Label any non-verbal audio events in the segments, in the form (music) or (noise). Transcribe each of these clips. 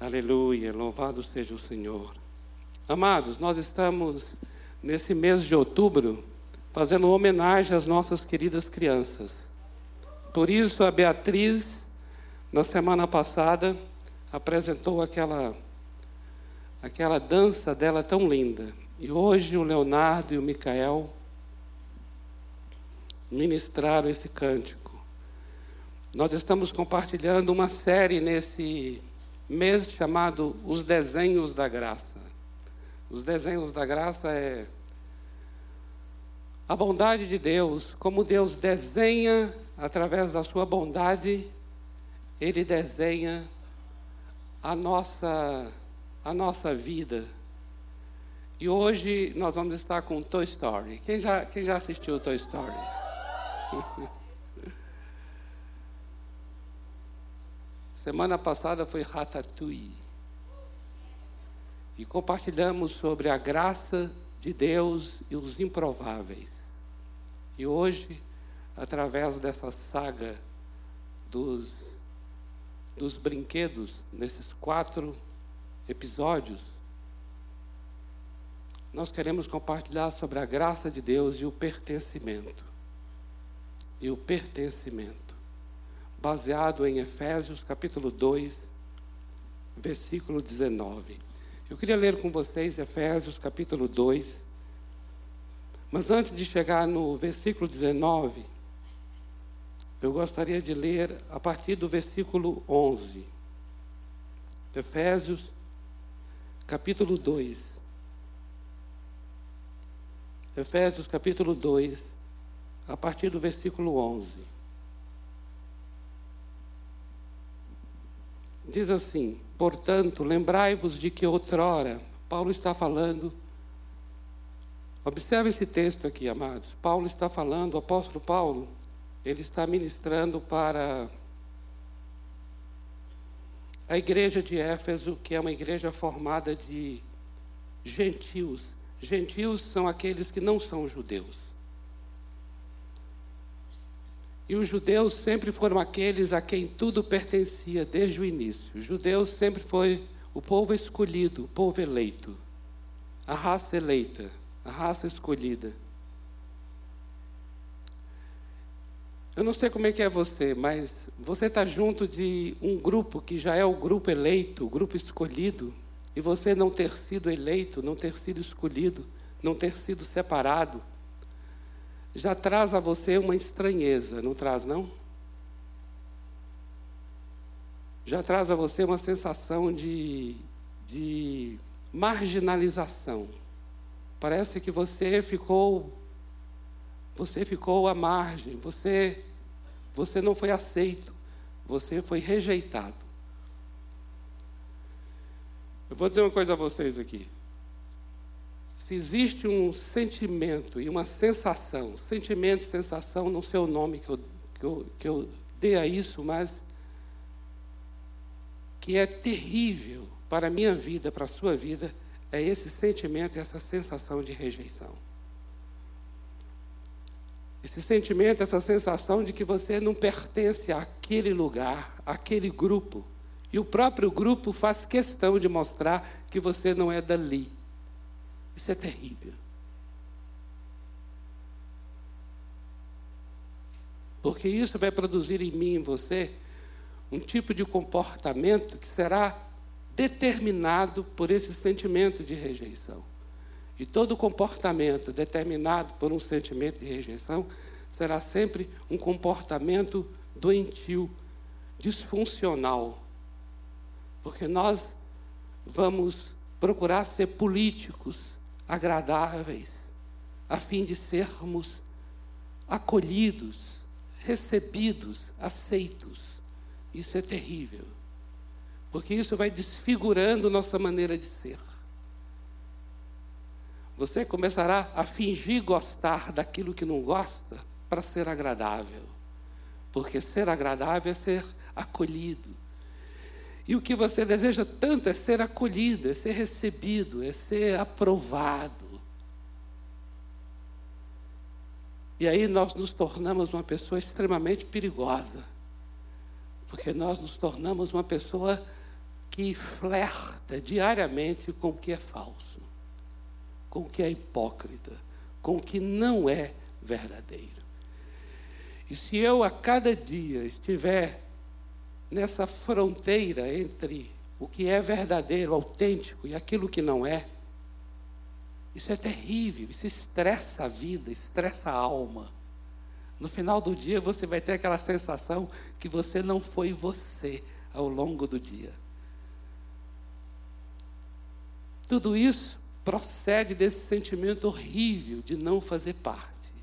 Aleluia, louvado seja o Senhor. Amados, nós estamos nesse mês de outubro fazendo homenagem às nossas queridas crianças. Por isso, a Beatriz, na semana passada, apresentou aquela, aquela dança dela tão linda. E hoje o Leonardo e o Micael ministraram esse cântico. Nós estamos compartilhando uma série nesse mês chamado Os Desenhos da Graça. Os Desenhos da Graça é a bondade de Deus, como Deus desenha através da sua bondade, ele desenha a nossa a nossa vida. E hoje nós vamos estar com Toy Story. Quem já quem já assistiu Toy Story? (laughs) Semana passada foi Ratatouille. E compartilhamos sobre a graça de Deus e os improváveis. E hoje, através dessa saga dos, dos brinquedos, nesses quatro episódios, nós queremos compartilhar sobre a graça de Deus e o pertencimento. E o pertencimento, baseado em Efésios capítulo 2, versículo 19. Eu queria ler com vocês Efésios capítulo 2. Mas antes de chegar no versículo 19, eu gostaria de ler a partir do versículo 11. Efésios capítulo 2. Efésios capítulo 2, a partir do versículo 11. Diz assim: Portanto, lembrai-vos de que outrora, Paulo está falando, observe esse texto aqui, amados. Paulo está falando, o apóstolo Paulo, ele está ministrando para a igreja de Éfeso, que é uma igreja formada de gentios. Gentios são aqueles que não são judeus. E os judeus sempre foram aqueles a quem tudo pertencia desde o início. Os judeus sempre foi o povo escolhido, o povo eleito, a raça eleita, a raça escolhida. Eu não sei como é que é você, mas você está junto de um grupo que já é o grupo eleito, o grupo escolhido, e você não ter sido eleito, não ter sido escolhido, não ter sido separado já traz a você uma estranheza, não traz, não? Já traz a você uma sensação de, de marginalização. Parece que você ficou você ficou à margem, você você não foi aceito, você foi rejeitado. Eu vou dizer uma coisa a vocês aqui se existe um sentimento e uma sensação, sentimento e sensação, não sei o nome que eu, que eu, que eu dei a isso, mas que é terrível para a minha vida, para a sua vida, é esse sentimento e essa sensação de rejeição. Esse sentimento, essa sensação de que você não pertence àquele lugar, àquele grupo. E o próprio grupo faz questão de mostrar que você não é dali. Isso é terrível. Porque isso vai produzir em mim e em você um tipo de comportamento que será determinado por esse sentimento de rejeição. E todo comportamento determinado por um sentimento de rejeição será sempre um comportamento doentio, disfuncional. Porque nós vamos procurar ser políticos agradáveis, a fim de sermos acolhidos, recebidos, aceitos. Isso é terrível, porque isso vai desfigurando nossa maneira de ser. Você começará a fingir gostar daquilo que não gosta para ser agradável, porque ser agradável é ser acolhido. E o que você deseja tanto é ser acolhido, é ser recebido, é ser aprovado. E aí nós nos tornamos uma pessoa extremamente perigosa, porque nós nos tornamos uma pessoa que flerta diariamente com o que é falso, com o que é hipócrita, com o que não é verdadeiro. E se eu a cada dia estiver nessa fronteira entre o que é verdadeiro, autêntico e aquilo que não é, isso é terrível, isso estressa a vida, estressa a alma. No final do dia você vai ter aquela sensação que você não foi você ao longo do dia. Tudo isso procede desse sentimento horrível de não fazer parte.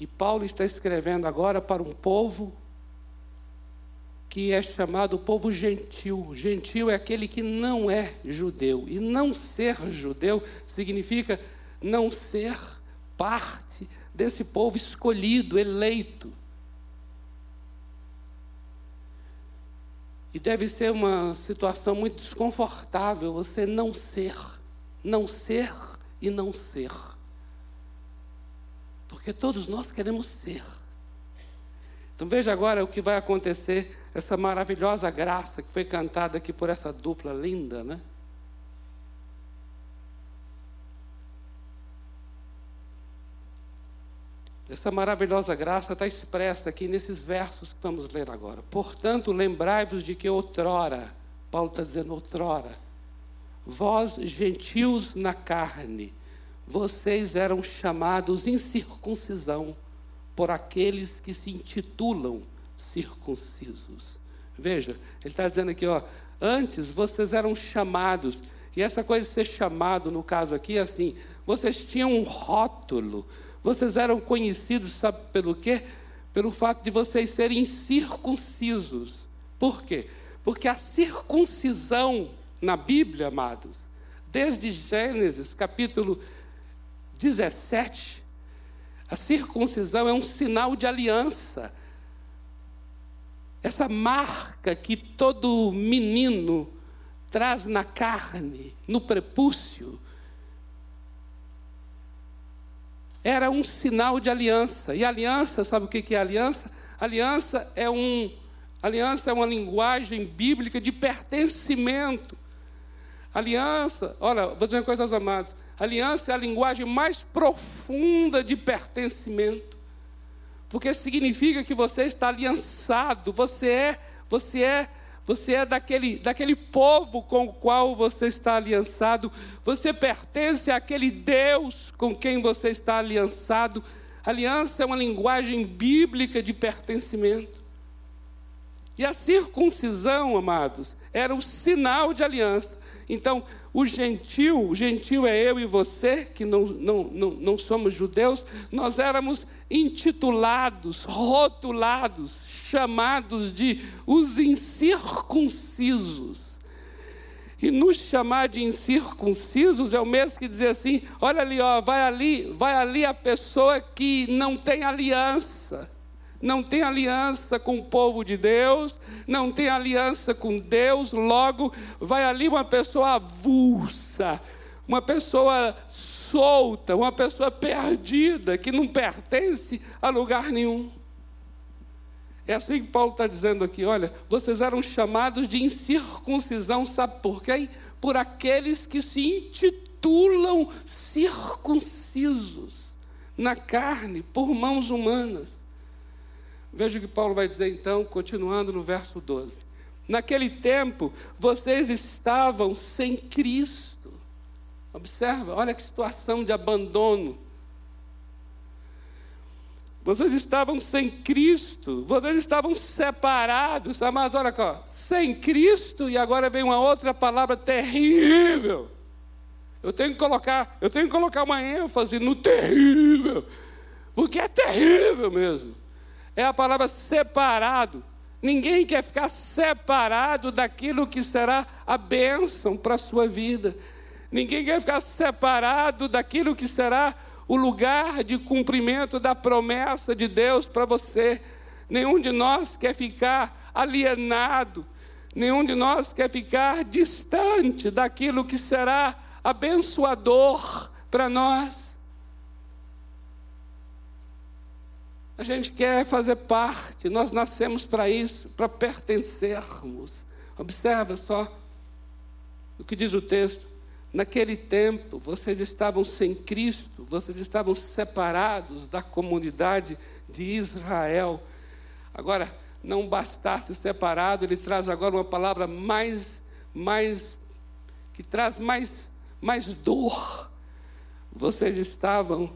E Paulo está escrevendo agora para um povo que é chamado povo gentil. Gentil é aquele que não é judeu. E não ser judeu significa não ser parte desse povo escolhido, eleito. E deve ser uma situação muito desconfortável você não ser, não ser e não ser. Porque todos nós queremos ser. Então veja agora o que vai acontecer, essa maravilhosa graça que foi cantada aqui por essa dupla linda, né? Essa maravilhosa graça está expressa aqui nesses versos que vamos ler agora. Portanto, lembrai-vos de que outrora, Paulo está dizendo outrora, vós gentios na carne, vocês eram chamados em circuncisão por aqueles que se intitulam circuncisos. Veja, ele está dizendo aqui, ó, antes vocês eram chamados, e essa coisa de ser chamado, no caso aqui, é assim, vocês tinham um rótulo, vocês eram conhecidos, sabe pelo quê? Pelo fato de vocês serem circuncisos. Por quê? Porque a circuncisão na Bíblia, amados, desde Gênesis capítulo 17, a circuncisão é um sinal de aliança. Essa marca que todo menino traz na carne, no prepúcio, era um sinal de aliança. E aliança, sabe o que é aliança? Aliança é um aliança é uma linguagem bíblica de pertencimento. Aliança, olha, vou dizer uma coisa aos amados. Aliança é a linguagem mais profunda de pertencimento. Porque significa que você está aliançado, você é, você é você é daquele, daquele povo com o qual você está aliançado, você pertence àquele Deus com quem você está aliançado. Aliança é uma linguagem bíblica de pertencimento. E a circuncisão, amados, era o sinal de aliança. Então, o gentil, o gentil é eu e você, que não, não, não, não somos judeus, nós éramos intitulados, rotulados, chamados de os incircuncisos. E nos chamar de incircuncisos é o mesmo que dizer assim: olha ali, ó, vai ali, vai ali a pessoa que não tem aliança não tem aliança com o povo de Deus, não tem aliança com Deus, logo vai ali uma pessoa avulsa, uma pessoa solta, uma pessoa perdida, que não pertence a lugar nenhum. É assim que Paulo está dizendo aqui: olha, vocês eram chamados de incircuncisão, sabe por quê? Por aqueles que se intitulam circuncisos na carne, por mãos humanas. Veja o que Paulo vai dizer então, continuando no verso 12. Naquele tempo, vocês estavam sem Cristo. Observa, olha que situação de abandono. Vocês estavam sem Cristo, vocês estavam separados, mas olha aqui, sem Cristo, e agora vem uma outra palavra terrível. Eu tenho que colocar, eu tenho que colocar uma ênfase no terrível, porque é terrível mesmo é a palavra separado. Ninguém quer ficar separado daquilo que será a bênção para a sua vida. Ninguém quer ficar separado daquilo que será o lugar de cumprimento da promessa de Deus para você. Nenhum de nós quer ficar alienado. Nenhum de nós quer ficar distante daquilo que será abençoador para nós. A gente quer fazer parte, nós nascemos para isso, para pertencermos. Observa só o que diz o texto. Naquele tempo, vocês estavam sem Cristo, vocês estavam separados da comunidade de Israel. Agora, não bastasse separado, ele traz agora uma palavra mais, mais, que traz mais, mais dor. Vocês estavam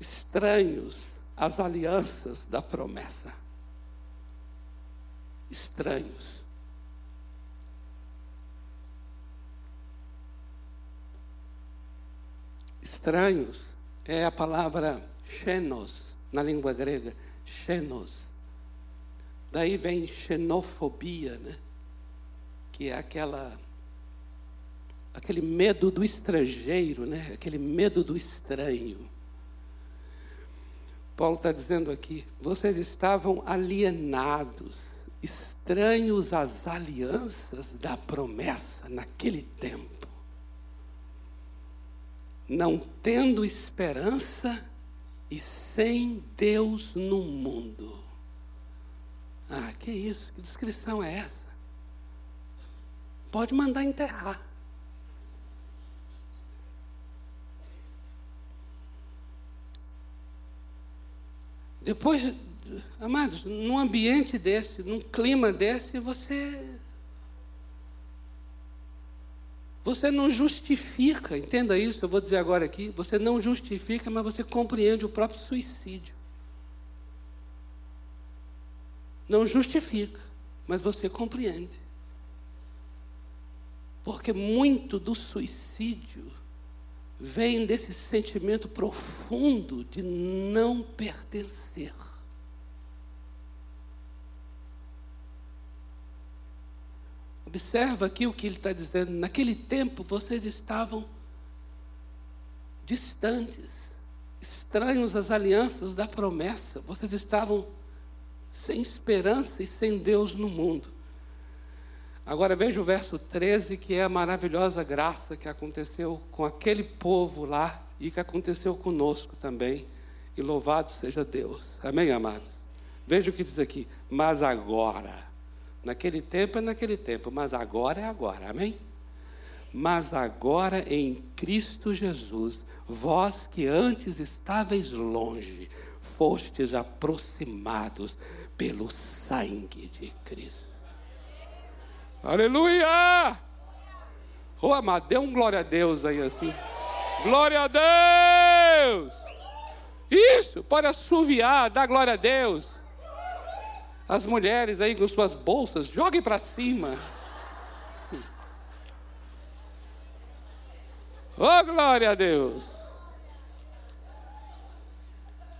estranhos às alianças da promessa. Estranhos. Estranhos é a palavra xenos na língua grega, xenos. Daí vem xenofobia, né? Que é aquela aquele medo do estrangeiro, né? Aquele medo do estranho. Paulo está dizendo aqui: vocês estavam alienados, estranhos às alianças da promessa naquele tempo não tendo esperança e sem Deus no mundo. Ah, que isso? Que descrição é essa? Pode mandar enterrar. Depois, amados, num ambiente desse, num clima desse, você você não justifica, entenda isso, eu vou dizer agora aqui, você não justifica, mas você compreende o próprio suicídio. Não justifica, mas você compreende. Porque muito do suicídio vem desse sentimento profundo de não pertencer. Observa aqui o que ele está dizendo. Naquele tempo vocês estavam distantes, estranhos às alianças da promessa. Vocês estavam sem esperança e sem Deus no mundo. Agora veja o verso 13, que é a maravilhosa graça que aconteceu com aquele povo lá e que aconteceu conosco também. E louvado seja Deus. Amém, amados? Veja o que diz aqui. Mas agora Naquele tempo é naquele tempo, mas agora é agora, amém? Mas agora em Cristo Jesus, vós que antes estáveis longe, fostes aproximados pelo sangue de Cristo. Aleluia! Ô oh, amado, dê um glória a Deus aí assim. Glória a Deus! Isso, pode assoviar, dá glória a Deus. As mulheres aí com suas bolsas, joguem para cima. Oh, glória a Deus!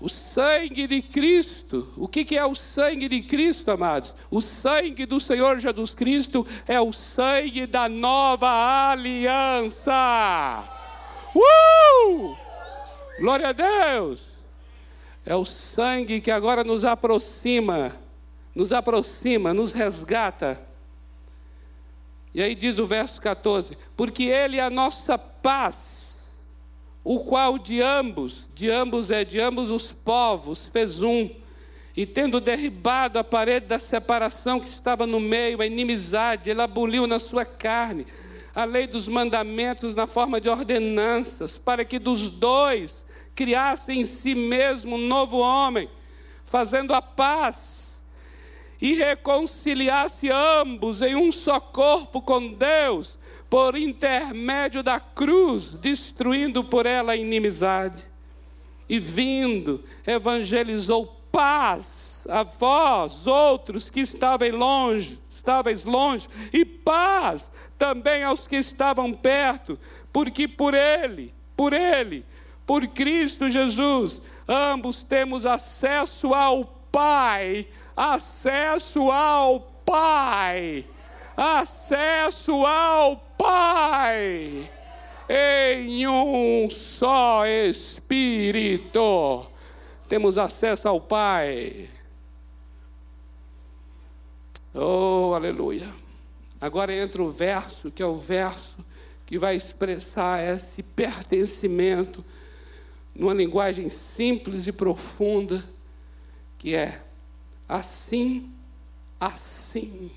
O sangue de Cristo, o que, que é o sangue de Cristo, amados? O sangue do Senhor Jesus Cristo é o sangue da nova aliança. Uh! Glória a Deus! É o sangue que agora nos aproxima nos aproxima, nos resgata. E aí diz o verso 14: Porque Ele é a nossa paz, o qual de ambos, de ambos é de ambos os povos, fez um, e tendo derribado a parede da separação que estava no meio, a inimizade, ele aboliu na sua carne a lei dos mandamentos na forma de ordenanças, para que dos dois criasse em si mesmo um novo homem, fazendo a paz e reconciliasse ambos em um só corpo com Deus, por intermédio da cruz, destruindo por ela a inimizade. E vindo, evangelizou paz a vós, outros que estavam longe, estáveis longe, e paz também aos que estavam perto, porque por ele, por ele, por Cristo Jesus, ambos temos acesso ao Pai acesso ao Pai. Acesso ao Pai. Em um só Espírito. Temos acesso ao Pai. Oh, aleluia. Agora entra o verso, que é o verso que vai expressar esse pertencimento numa linguagem simples e profunda, que é assim, assim.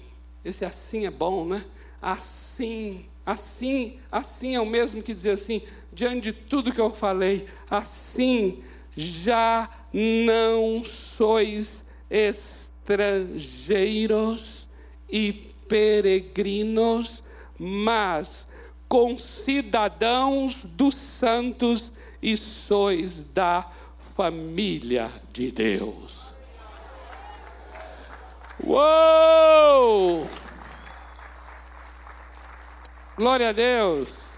Esse assim é bom, né? Assim, assim, assim é o mesmo que dizer assim, diante de tudo que eu falei, assim já não sois estrangeiros e peregrinos, mas concidadãos dos santos e sois da família de Deus. Uou! Glória a Deus.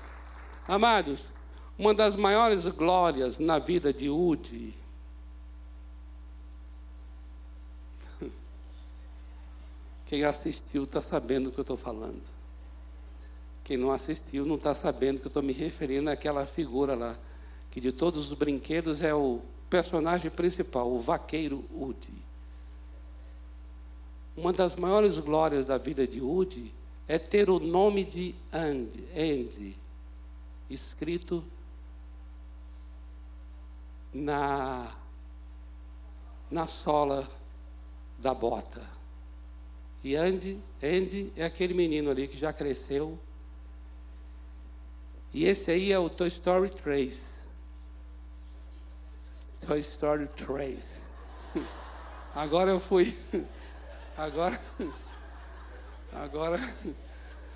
Amados, uma das maiores glórias na vida de Udi Quem assistiu está sabendo do que eu estou falando. Quem não assistiu não está sabendo que eu estou me referindo àquela figura lá, que de todos os brinquedos é o personagem principal, o vaqueiro Udi. Uma das maiores glórias da vida de Udi é ter o nome de Andy, Andy escrito na, na sola da bota. E Andy, Andy é aquele menino ali que já cresceu. E esse aí é o Toy Story 3. Toy Story 3. (laughs) Agora eu fui. (laughs) Agora. Agora.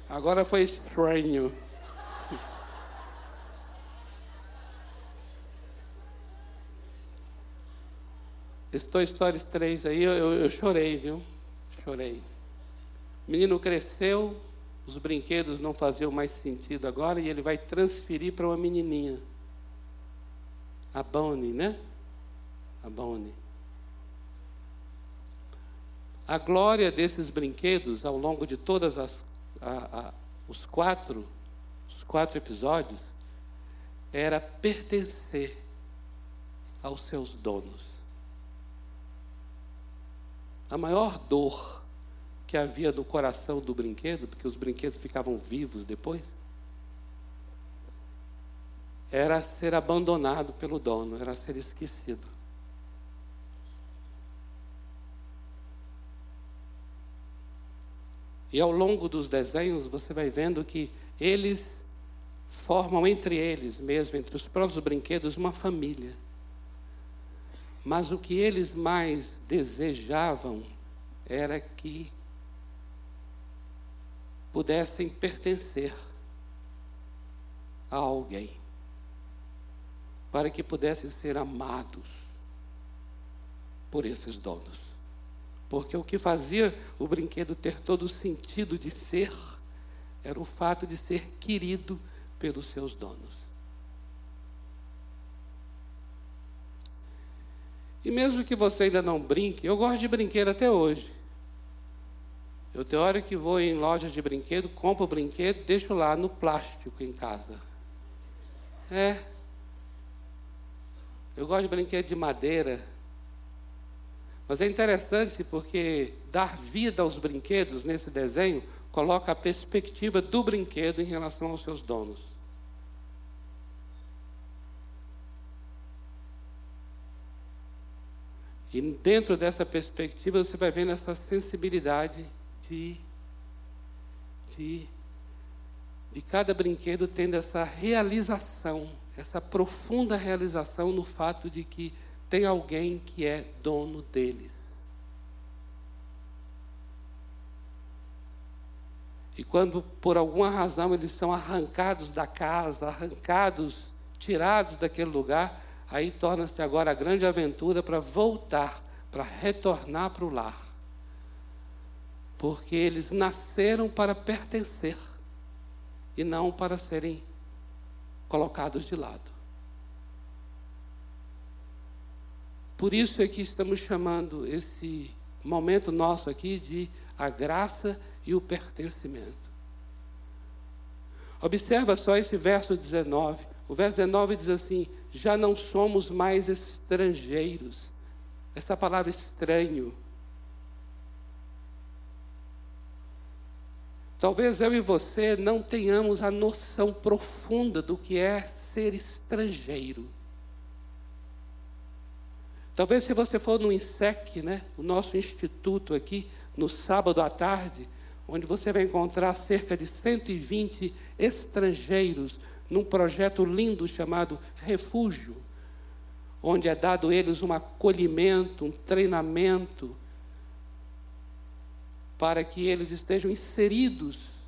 Agora foi estranho. Esse Toy Story 3 aí eu, eu, eu chorei, viu? Chorei. O menino cresceu, os brinquedos não faziam mais sentido agora e ele vai transferir para uma menininha. A Bonnie, né? A Bonnie. A glória desses brinquedos ao longo de todas as a, a, os quatro os quatro episódios era pertencer aos seus donos. A maior dor que havia no coração do brinquedo, porque os brinquedos ficavam vivos depois, era ser abandonado pelo dono, era ser esquecido. E ao longo dos desenhos você vai vendo que eles formam entre eles mesmo, entre os próprios brinquedos, uma família. Mas o que eles mais desejavam era que pudessem pertencer a alguém, para que pudessem ser amados por esses donos. Porque o que fazia o brinquedo ter todo o sentido de ser era o fato de ser querido pelos seus donos. E mesmo que você ainda não brinque, eu gosto de brinquedo até hoje. Eu tenho hora que vou em lojas de brinquedo, compro o brinquedo, deixo lá no plástico em casa. É. Eu gosto de brinquedo de madeira. Mas é interessante porque dar vida aos brinquedos nesse desenho coloca a perspectiva do brinquedo em relação aos seus donos. E dentro dessa perspectiva você vai vendo essa sensibilidade de, de, de cada brinquedo tendo essa realização, essa profunda realização no fato de que tem alguém que é dono deles. E quando por alguma razão eles são arrancados da casa, arrancados, tirados daquele lugar, aí torna-se agora a grande aventura para voltar, para retornar para o lar porque eles nasceram para pertencer e não para serem colocados de lado. Por isso é que estamos chamando esse momento nosso aqui de a graça e o pertencimento. Observa só esse verso 19. O verso 19 diz assim: Já não somos mais estrangeiros. Essa palavra estranho Talvez eu e você não tenhamos a noção profunda do que é ser estrangeiro. Talvez se você for no INSEC, né, o nosso instituto aqui, no sábado à tarde, onde você vai encontrar cerca de 120 estrangeiros num projeto lindo chamado Refúgio, onde é dado a eles um acolhimento, um treinamento, para que eles estejam inseridos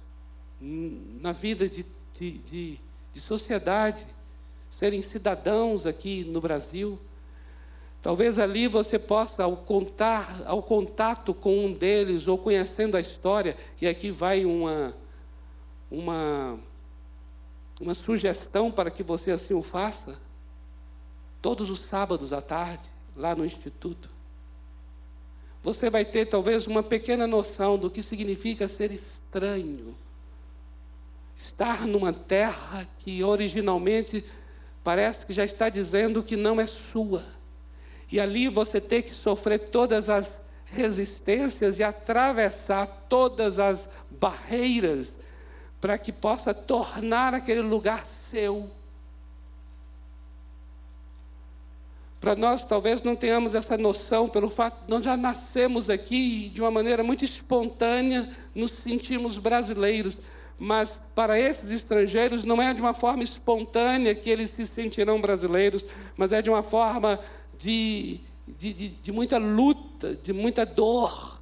na vida de, de, de, de sociedade, serem cidadãos aqui no Brasil. Talvez ali você possa, ao, contar, ao contato com um deles, ou conhecendo a história, e aqui vai uma, uma, uma sugestão para que você assim o faça, todos os sábados à tarde, lá no Instituto, você vai ter talvez uma pequena noção do que significa ser estranho, estar numa terra que originalmente parece que já está dizendo que não é sua e ali você tem que sofrer todas as resistências e atravessar todas as barreiras para que possa tornar aquele lugar seu. Para nós, talvez não tenhamos essa noção, pelo fato de nós já nascemos aqui de uma maneira muito espontânea, nos sentimos brasileiros. Mas para esses estrangeiros não é de uma forma espontânea que eles se sentirão brasileiros, mas é de uma forma de, de, de, de muita luta, de muita dor.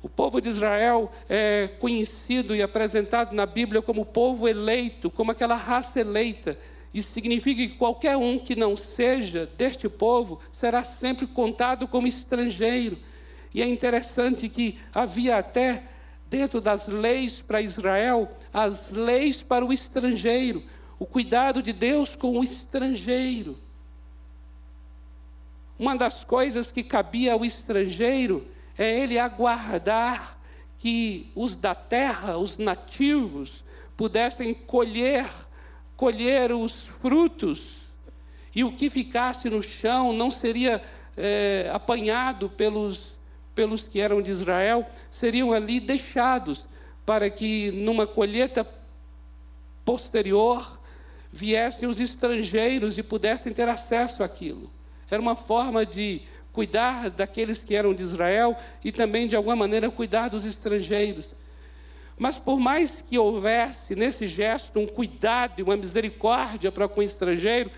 O povo de Israel é conhecido e apresentado na Bíblia como povo eleito, como aquela raça eleita. Isso significa que qualquer um que não seja deste povo será sempre contado como estrangeiro. E é interessante que havia até dentro das leis para Israel, as leis para o estrangeiro, o cuidado de Deus com o estrangeiro. Uma das coisas que cabia ao estrangeiro é ele aguardar que os da terra, os nativos, pudessem colher, colher os frutos, e o que ficasse no chão não seria é, apanhado pelos pelos que eram de Israel seriam ali deixados para que numa colheita posterior viessem os estrangeiros e pudessem ter acesso àquilo. Era uma forma de cuidar daqueles que eram de Israel e também, de alguma maneira, cuidar dos estrangeiros. Mas por mais que houvesse nesse gesto um cuidado e uma misericórdia para com o estrangeiro,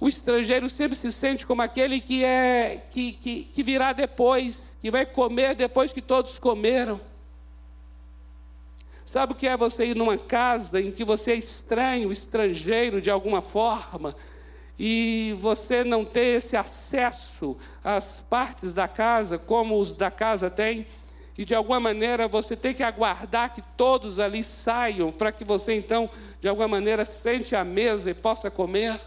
o estrangeiro sempre se sente como aquele que é que, que, que virá depois, que vai comer depois que todos comeram. Sabe o que é você ir numa casa em que você é estranho, estrangeiro de alguma forma, e você não ter esse acesso às partes da casa como os da casa têm, e de alguma maneira você tem que aguardar que todos ali saiam para que você então, de alguma maneira, sente à mesa e possa comer?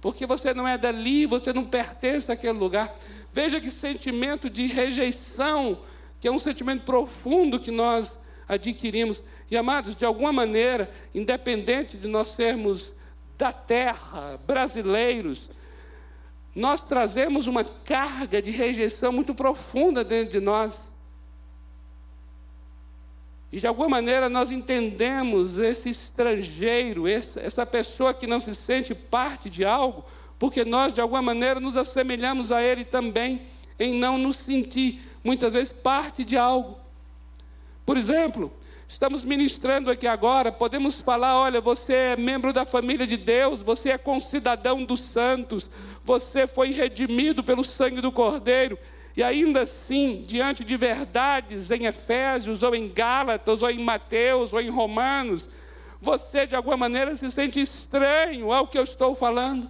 Porque você não é dali, você não pertence àquele lugar. Veja que sentimento de rejeição, que é um sentimento profundo que nós adquirimos. E amados, de alguma maneira, independente de nós sermos da terra, brasileiros, nós trazemos uma carga de rejeição muito profunda dentro de nós. E de alguma maneira nós entendemos esse estrangeiro, essa pessoa que não se sente parte de algo, porque nós de alguma maneira nos assemelhamos a ele também, em não nos sentir muitas vezes parte de algo. Por exemplo, estamos ministrando aqui agora, podemos falar: olha, você é membro da família de Deus, você é concidadão dos santos, você foi redimido pelo sangue do Cordeiro. E ainda assim, diante de verdades em Efésios, ou em Gálatas, ou em Mateus, ou em Romanos, você de alguma maneira se sente estranho ao que eu estou falando.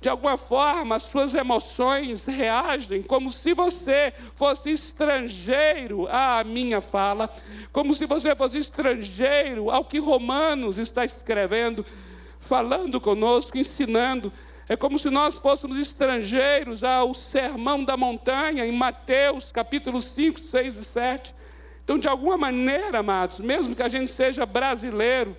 De alguma forma, as suas emoções reagem como se você fosse estrangeiro à minha fala, como se você fosse estrangeiro ao que Romanos está escrevendo, falando conosco, ensinando. É como se nós fôssemos estrangeiros ao sermão da montanha, em Mateus capítulo 5, 6 e 7. Então, de alguma maneira, amados, mesmo que a gente seja brasileiro,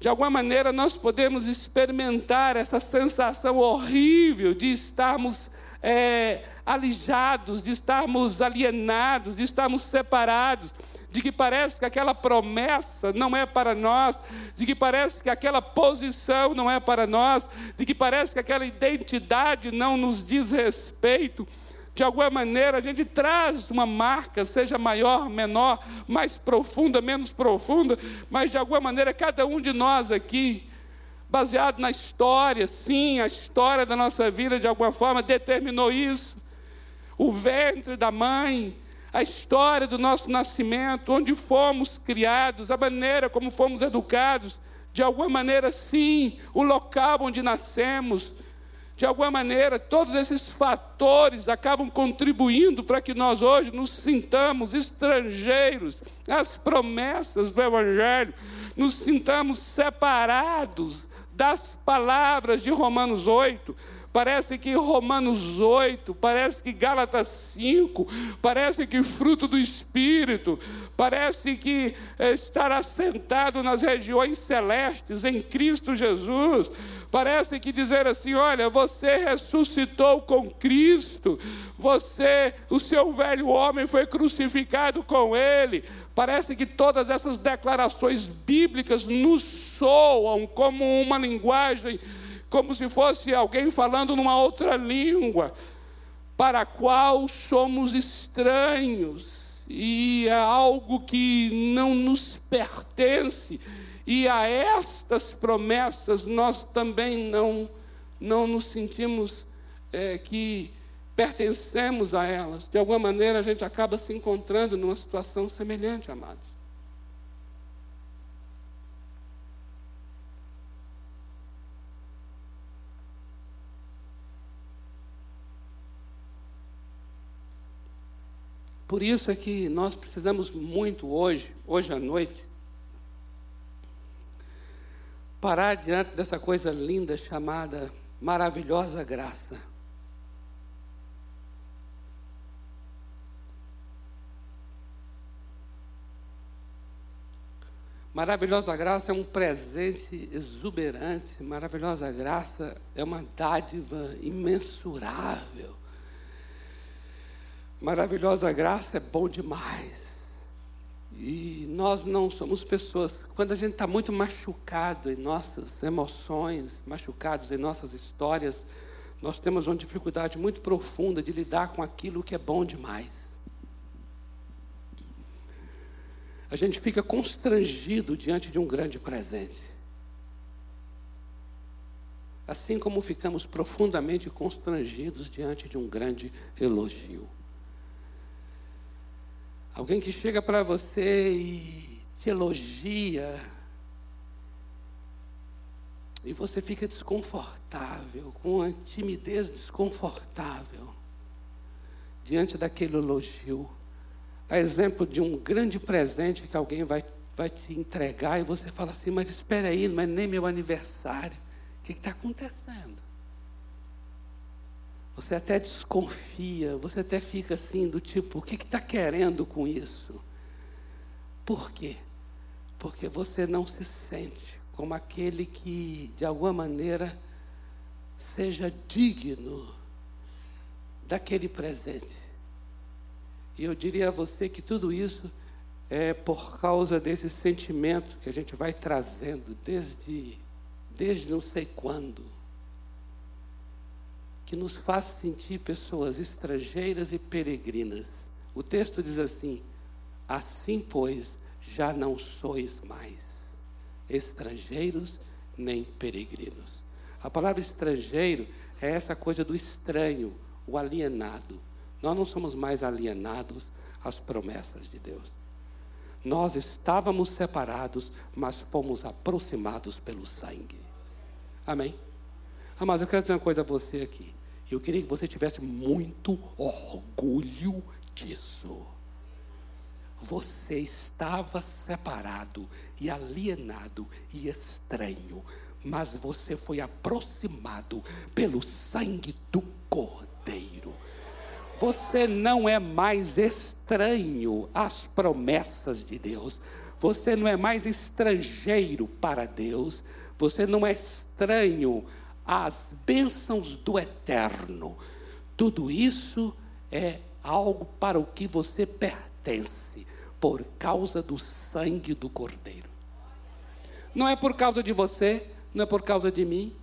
de alguma maneira nós podemos experimentar essa sensação horrível de estarmos é, alijados, de estarmos alienados, de estarmos separados, de que parece que aquela promessa não é para nós, de que parece que aquela posição não é para nós, de que parece que aquela identidade não nos diz respeito. De alguma maneira a gente traz uma marca, seja maior, menor, mais profunda, menos profunda, mas de alguma maneira cada um de nós aqui, baseado na história, sim, a história da nossa vida de alguma forma determinou isso. O ventre da mãe, a história do nosso nascimento, onde fomos criados, a maneira como fomos educados, de alguma maneira, sim, o local onde nascemos, de alguma maneira, todos esses fatores acabam contribuindo para que nós hoje nos sintamos estrangeiros. Às promessas do Evangelho, nos sintamos separados das palavras de Romanos 8 Parece que Romanos 8, parece que Gálatas 5, parece que fruto do Espírito, parece que eh, estar assentado nas regiões celestes em Cristo Jesus. Parece que dizer assim: olha, você ressuscitou com Cristo, você, o seu velho homem foi crucificado com ele. Parece que todas essas declarações bíblicas nos soam como uma linguagem como se fosse alguém falando numa outra língua, para a qual somos estranhos, e é algo que não nos pertence, e a estas promessas nós também não, não nos sentimos é, que pertencemos a elas. De alguma maneira a gente acaba se encontrando numa situação semelhante, amados. Por isso é que nós precisamos muito hoje, hoje à noite, parar diante dessa coisa linda chamada maravilhosa graça. Maravilhosa graça é um presente exuberante, maravilhosa graça é uma dádiva imensurável. Maravilhosa graça é bom demais. E nós não somos pessoas. Quando a gente está muito machucado em nossas emoções, machucados em nossas histórias, nós temos uma dificuldade muito profunda de lidar com aquilo que é bom demais. A gente fica constrangido diante de um grande presente. Assim como ficamos profundamente constrangidos diante de um grande elogio. Alguém que chega para você e te elogia. E você fica desconfortável, com uma timidez desconfortável, diante daquele elogio. A exemplo de um grande presente que alguém vai, vai te entregar e você fala assim: Mas espera aí, não é nem meu aniversário. O que está acontecendo? Você até desconfia, você até fica assim, do tipo: o que está querendo com isso? Por quê? Porque você não se sente como aquele que, de alguma maneira, seja digno daquele presente. E eu diria a você que tudo isso é por causa desse sentimento que a gente vai trazendo desde, desde não sei quando que nos faz sentir pessoas estrangeiras e peregrinas. O texto diz assim: Assim, pois, já não sois mais estrangeiros nem peregrinos. A palavra estrangeiro é essa coisa do estranho, o alienado. Nós não somos mais alienados às promessas de Deus. Nós estávamos separados, mas fomos aproximados pelo sangue. Amém? Ah, mas eu quero dizer uma coisa a você aqui. Eu queria que você tivesse muito orgulho disso. Você estava separado e alienado e estranho, mas você foi aproximado pelo sangue do Cordeiro. Você não é mais estranho às promessas de Deus. Você não é mais estrangeiro para Deus. Você não é estranho as bênçãos do eterno. Tudo isso é algo para o que você pertence, por causa do sangue do Cordeiro. Não é por causa de você, não é por causa de mim.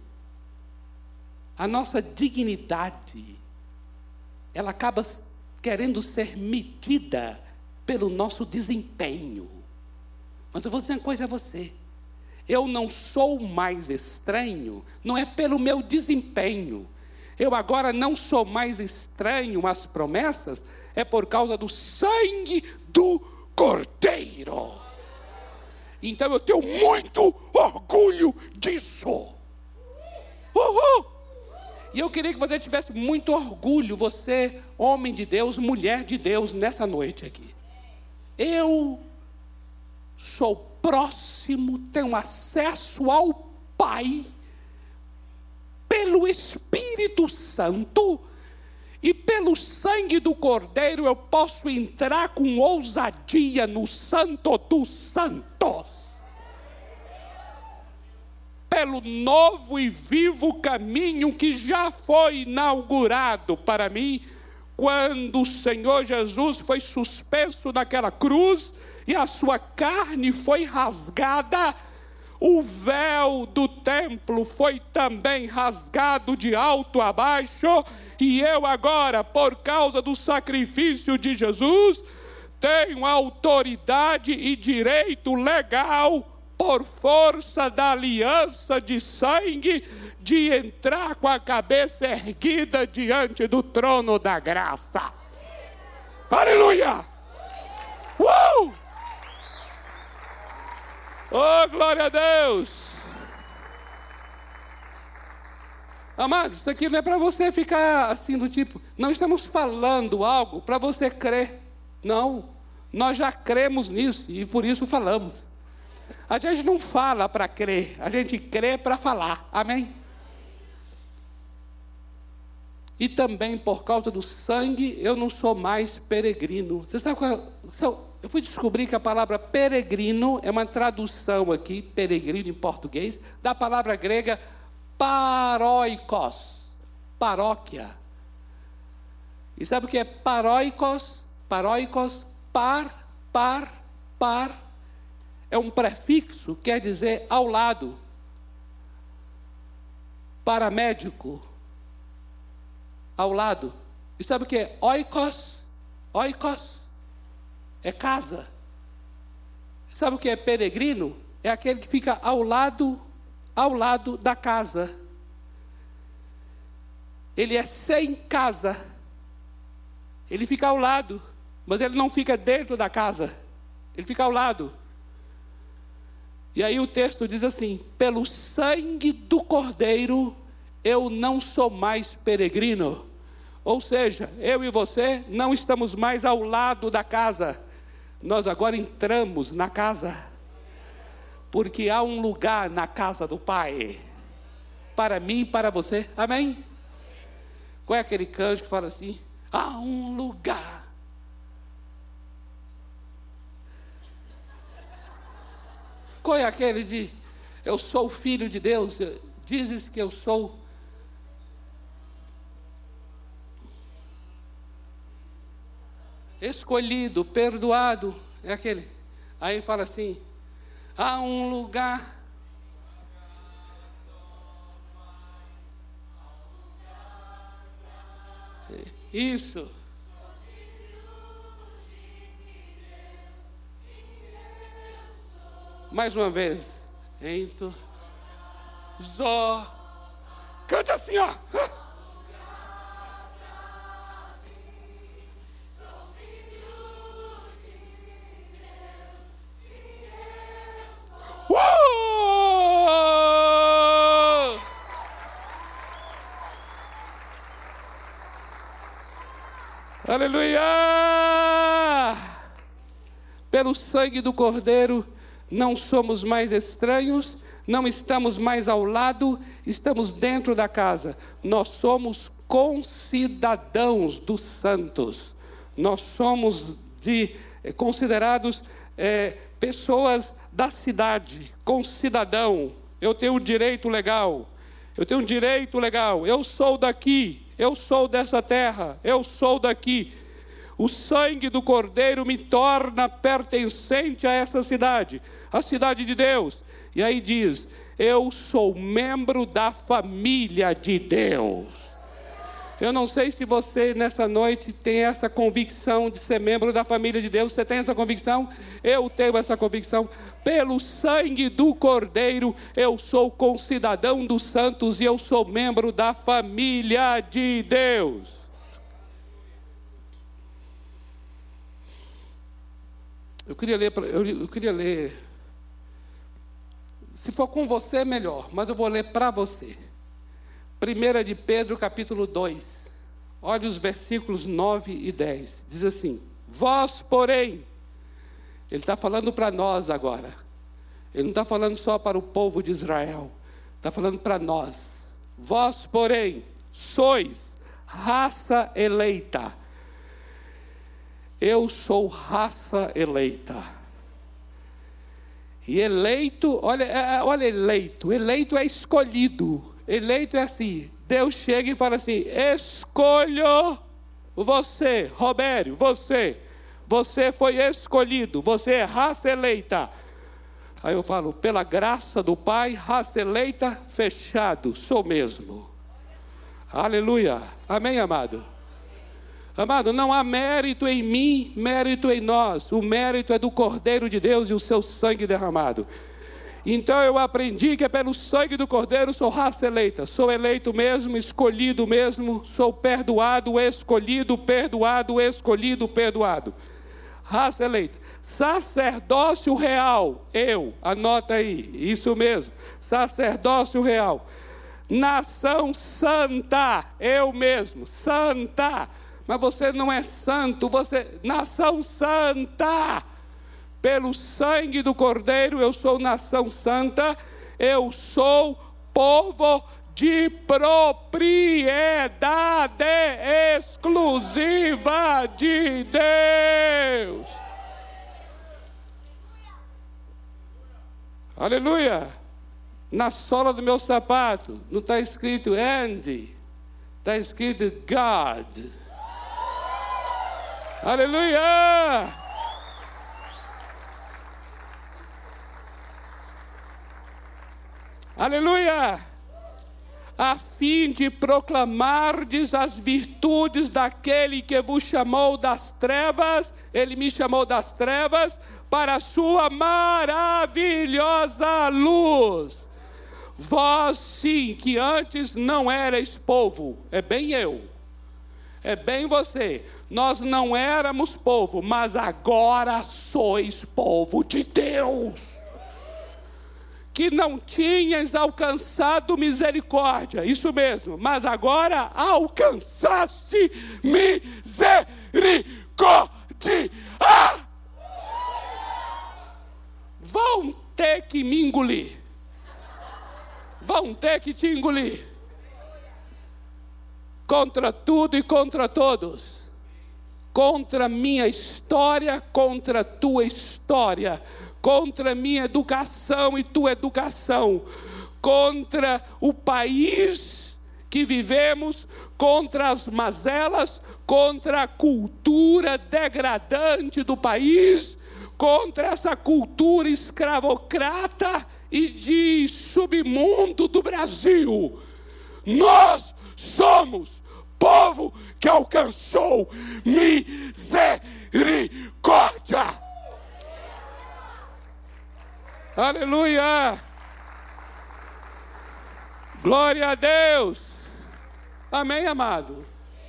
A nossa dignidade, ela acaba querendo ser medida pelo nosso desempenho. Mas eu vou dizer uma coisa a você. Eu não sou mais estranho, não é pelo meu desempenho. Eu agora não sou mais estranho às promessas, é por causa do sangue do Cordeiro. Então eu tenho muito orgulho disso. Uhul! E eu queria que você tivesse muito orgulho, você, homem de Deus, mulher de Deus, nessa noite aqui. Eu sou próximo, tenho acesso ao Pai pelo Espírito Santo e pelo sangue do Cordeiro eu posso entrar com ousadia no Santo dos Santos. Pelo novo e vivo caminho que já foi inaugurado para mim, quando o Senhor Jesus foi suspenso naquela cruz e a sua carne foi rasgada, o véu do templo foi também rasgado de alto a baixo e eu agora, por causa do sacrifício de Jesus, tenho autoridade e direito legal, por força da aliança de sangue, de entrar com a cabeça erguida diante do trono da graça. Aleluia! Uh! Oh, glória a Deus! Amados, isso aqui não é para você ficar assim do tipo, não estamos falando algo para você crer. Não, nós já cremos nisso e por isso falamos. A gente não fala para crer, a gente crê para falar. Amém? E também por causa do sangue, eu não sou mais peregrino. Você sabe qual é? Eu fui descobrir que a palavra peregrino é uma tradução aqui, peregrino em português, da palavra grega paróicos, paróquia. E sabe o que é paróicos? Paróicos, par, par, par. É um prefixo, quer dizer ao lado. Paramédico, ao lado. E sabe o que é oikos? Oikos é casa. Sabe o que é peregrino? É aquele que fica ao lado ao lado da casa. Ele é sem casa. Ele fica ao lado, mas ele não fica dentro da casa. Ele fica ao lado. E aí o texto diz assim: pelo sangue do Cordeiro eu não sou mais peregrino. Ou seja, eu e você não estamos mais ao lado da casa. Nós agora entramos na casa porque há um lugar na casa do Pai, para mim e para você, amém? Qual é aquele canjo que fala assim? Há um lugar. Qual é aquele de eu sou filho de Deus? Dizes que eu sou. Escolhido, perdoado, é aquele. Aí fala assim: a um lugar. Isso. Mais uma vez. Ento. Zó. Canta assim, ó. (laughs) Aleluia! Pelo sangue do Cordeiro, não somos mais estranhos, não estamos mais ao lado, estamos dentro da casa. Nós somos concidadãos dos santos. Nós somos de, eh, considerados é, pessoas da cidade, concidadão. Eu tenho um direito legal. Eu tenho um direito legal. Eu sou daqui eu sou dessa terra, eu sou daqui. O sangue do Cordeiro me torna pertencente a essa cidade, a cidade de Deus. E aí diz: Eu sou membro da família de Deus. Eu não sei se você nessa noite tem essa convicção de ser membro da família de Deus. Você tem essa convicção? Eu tenho essa convicção. Pelo sangue do Cordeiro, eu sou concidadão dos santos e eu sou membro da família de Deus. Eu queria ler, eu queria ler. Se for com você, melhor, mas eu vou ler para você. 1 de Pedro, capítulo 2. Olha os versículos 9 e 10. Diz assim: Vós, porém, ele está falando para nós agora. Ele não está falando só para o povo de Israel. Está falando para nós. Vós, porém, sois raça eleita. Eu sou raça eleita. E eleito, olha, é, é, olha eleito. Eleito é escolhido. Eleito é assim: Deus chega e fala assim: escolho você, Robério, você. Você foi escolhido, você é raça eleita. Aí eu falo, pela graça do Pai, raça eleita, fechado, sou mesmo. Aleluia. Amém, amado? Amado, não há mérito em mim, mérito em nós. O mérito é do Cordeiro de Deus e o seu sangue derramado. Então eu aprendi que é pelo sangue do Cordeiro sou raça eleita, sou eleito mesmo, escolhido mesmo, sou perdoado, escolhido, perdoado, escolhido, perdoado. Raça eleita. Sacerdócio real, eu, anota aí, isso mesmo, sacerdócio real. Nação santa, eu mesmo, santa. Mas você não é santo, você, nação santa pelo sangue do Cordeiro, eu sou nação santa, eu sou povo de propriedade exclusiva de Deus. Aleluia! Na sola do meu sapato não está escrito Andy, está escrito God. Aleluia! Aleluia! A fim de proclamardes as virtudes daquele que vos chamou das trevas, ele me chamou das trevas, para a sua maravilhosa luz. Vós sim, que antes não erais povo, é bem eu, é bem você. Nós não éramos povo, mas agora sois povo de Deus que não tinhas alcançado misericórdia, isso mesmo, mas agora alcançaste misericórdia. Vão ter que me engolir, vão ter que te engolir, contra tudo e contra todos, contra minha história, contra tua história contra minha educação e tua educação, contra o país que vivemos, contra as mazelas, contra a cultura degradante do país, contra essa cultura escravocrata e de submundo do Brasil. Nós somos povo que alcançou misericórdia. Aleluia! Glória a Deus! Amém, amado?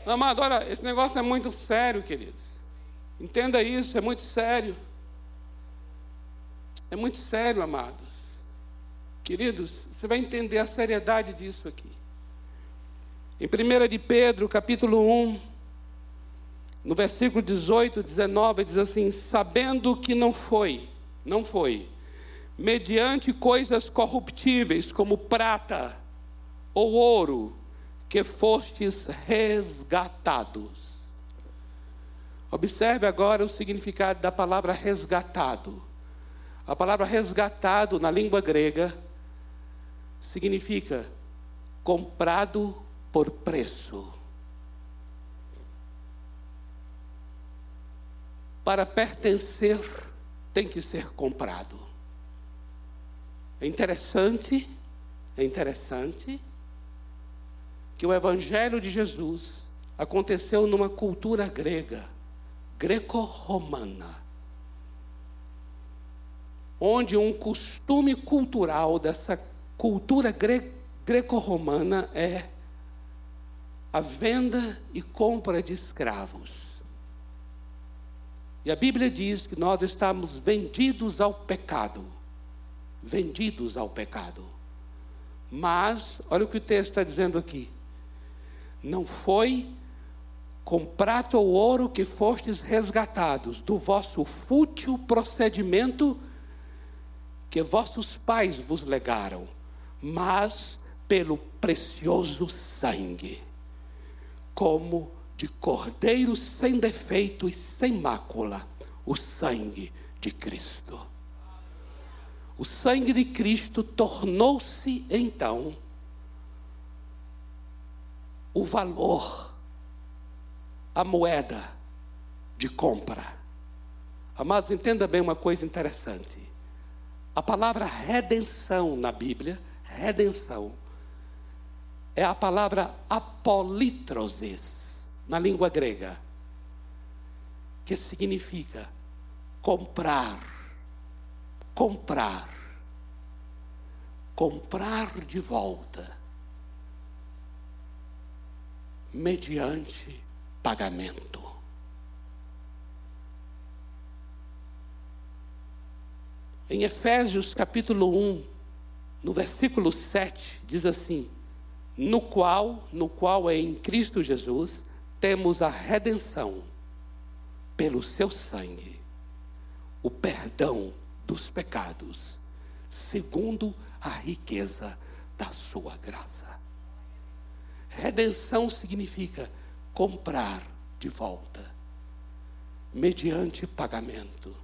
Amado, olha, esse negócio é muito sério, queridos. Entenda isso, é muito sério. É muito sério, amados. Queridos, você vai entender a seriedade disso aqui. Em 1 de Pedro, capítulo 1, no versículo 18, 19, diz assim: Sabendo que não foi, não foi mediante coisas corruptíveis, como prata ou ouro, que fostes resgatados. Observe agora o significado da palavra resgatado. A palavra resgatado na língua grega significa comprado por preço. para pertencer, tem que ser comprado. É interessante, é interessante que o Evangelho de Jesus aconteceu numa cultura grega, greco-romana, onde um costume cultural dessa cultura gre greco-romana é a venda e compra de escravos. E a Bíblia diz que nós estamos vendidos ao pecado. Vendidos ao pecado. Mas, olha o que o texto está dizendo aqui. Não foi com prata ou ouro que fostes resgatados do vosso fútil procedimento que vossos pais vos legaram, mas pelo precioso sangue, como de cordeiro sem defeito e sem mácula, o sangue de Cristo. O sangue de Cristo tornou-se então o valor, a moeda de compra. Amados, entenda bem uma coisa interessante. A palavra redenção na Bíblia, redenção, é a palavra apolitrosis na língua grega, que significa comprar, comprar, comprar de volta mediante pagamento. Em Efésios capítulo 1, no versículo 7, diz assim: No qual, no qual é em Cristo Jesus, temos a redenção pelo seu sangue, o perdão dos pecados, segundo a riqueza da sua graça. Redenção significa comprar de volta, mediante pagamento.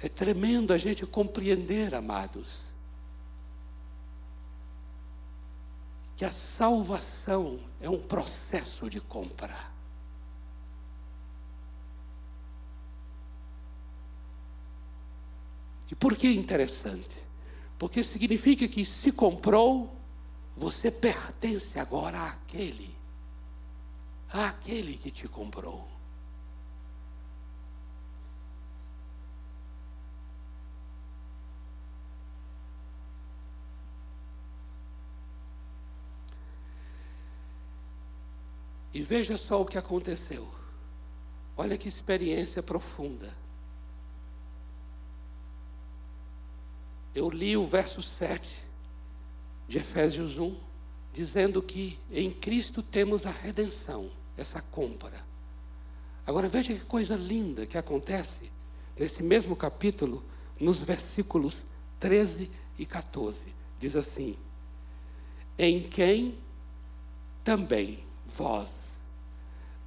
É tremendo a gente compreender, amados, que a salvação é um processo de compra. E por que interessante? Porque significa que se comprou você pertence agora àquele, àquele que te comprou. E veja só o que aconteceu. Olha que experiência profunda. Eu li o verso 7 de Efésios 1, dizendo que em Cristo temos a redenção, essa compra. Agora veja que coisa linda que acontece nesse mesmo capítulo, nos versículos 13 e 14. Diz assim: Em quem também vós,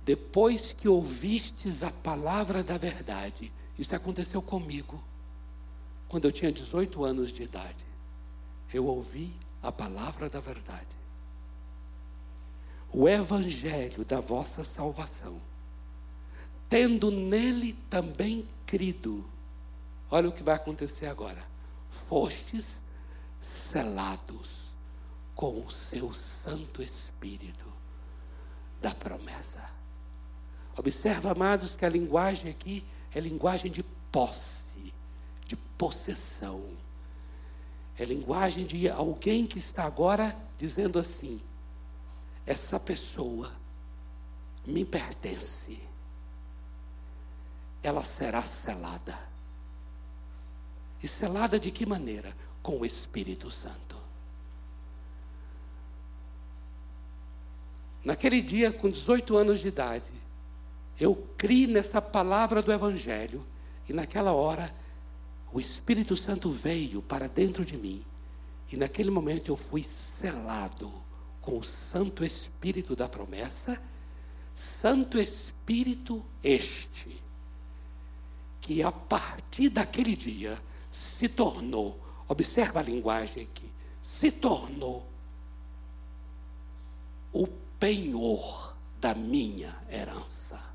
depois que ouvistes a palavra da verdade, isso aconteceu comigo, quando eu tinha 18 anos de idade. Eu ouvi a palavra da verdade, o evangelho da vossa salvação, tendo nele também crido. Olha o que vai acontecer agora. Fostes selados com o seu Santo Espírito da promessa. Observa, amados, que a linguagem aqui é linguagem de posse, possessão. É linguagem de alguém que está agora dizendo assim: essa pessoa me pertence. Ela será selada. E selada de que maneira? Com o Espírito Santo. Naquele dia, com 18 anos de idade, eu criei nessa palavra do Evangelho, e naquela hora o Espírito Santo veio para dentro de mim. E naquele momento eu fui selado com o Santo Espírito da promessa, Santo Espírito este, que a partir daquele dia se tornou, observa a linguagem aqui, se tornou o penhor da minha herança.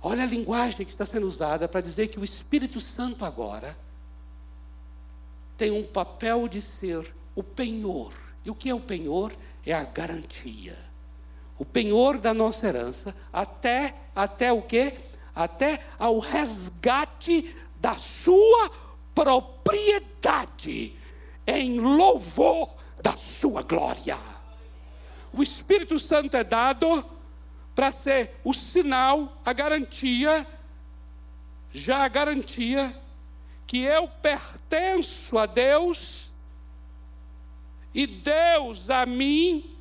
Olha a linguagem que está sendo usada para dizer que o Espírito Santo agora tem um papel de ser o penhor. E o que é o penhor? É a garantia. O penhor da nossa herança até até o quê? Até ao resgate da sua propriedade em louvor da sua glória. O Espírito Santo é dado para ser o sinal, a garantia, já a garantia que eu pertenço a Deus e Deus a mim,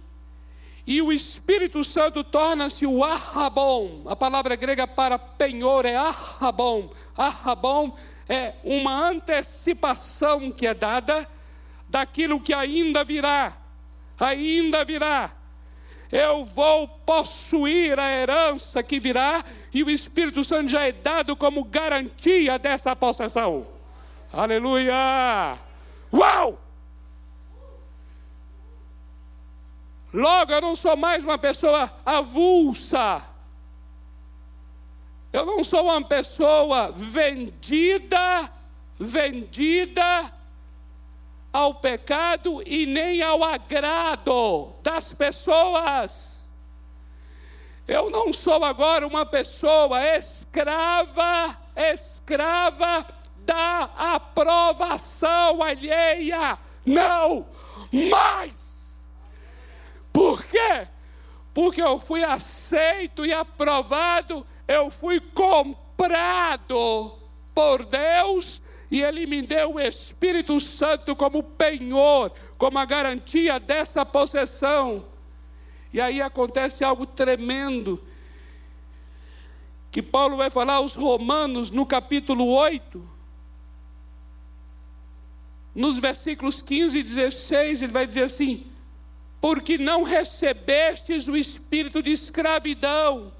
e o Espírito Santo torna-se o arrabom. A palavra grega para penhor é arrabom. Arrabom é uma antecipação que é dada daquilo que ainda virá. Ainda virá. Eu vou possuir a herança que virá, e o Espírito Santo já é dado como garantia dessa possessão. Aleluia! Uau! Logo, eu não sou mais uma pessoa avulsa. Eu não sou uma pessoa vendida, vendida ao pecado e nem ao agrado das pessoas. Eu não sou agora uma pessoa escrava, escrava da aprovação alheia. Não, mais. Por quê? Porque eu fui aceito e aprovado, eu fui comprado por Deus e Ele me deu o Espírito Santo como penhor, como a garantia dessa possessão. E aí acontece algo tremendo, que Paulo vai falar aos Romanos no capítulo 8, nos versículos 15 e 16, ele vai dizer assim: Porque não recebestes o espírito de escravidão.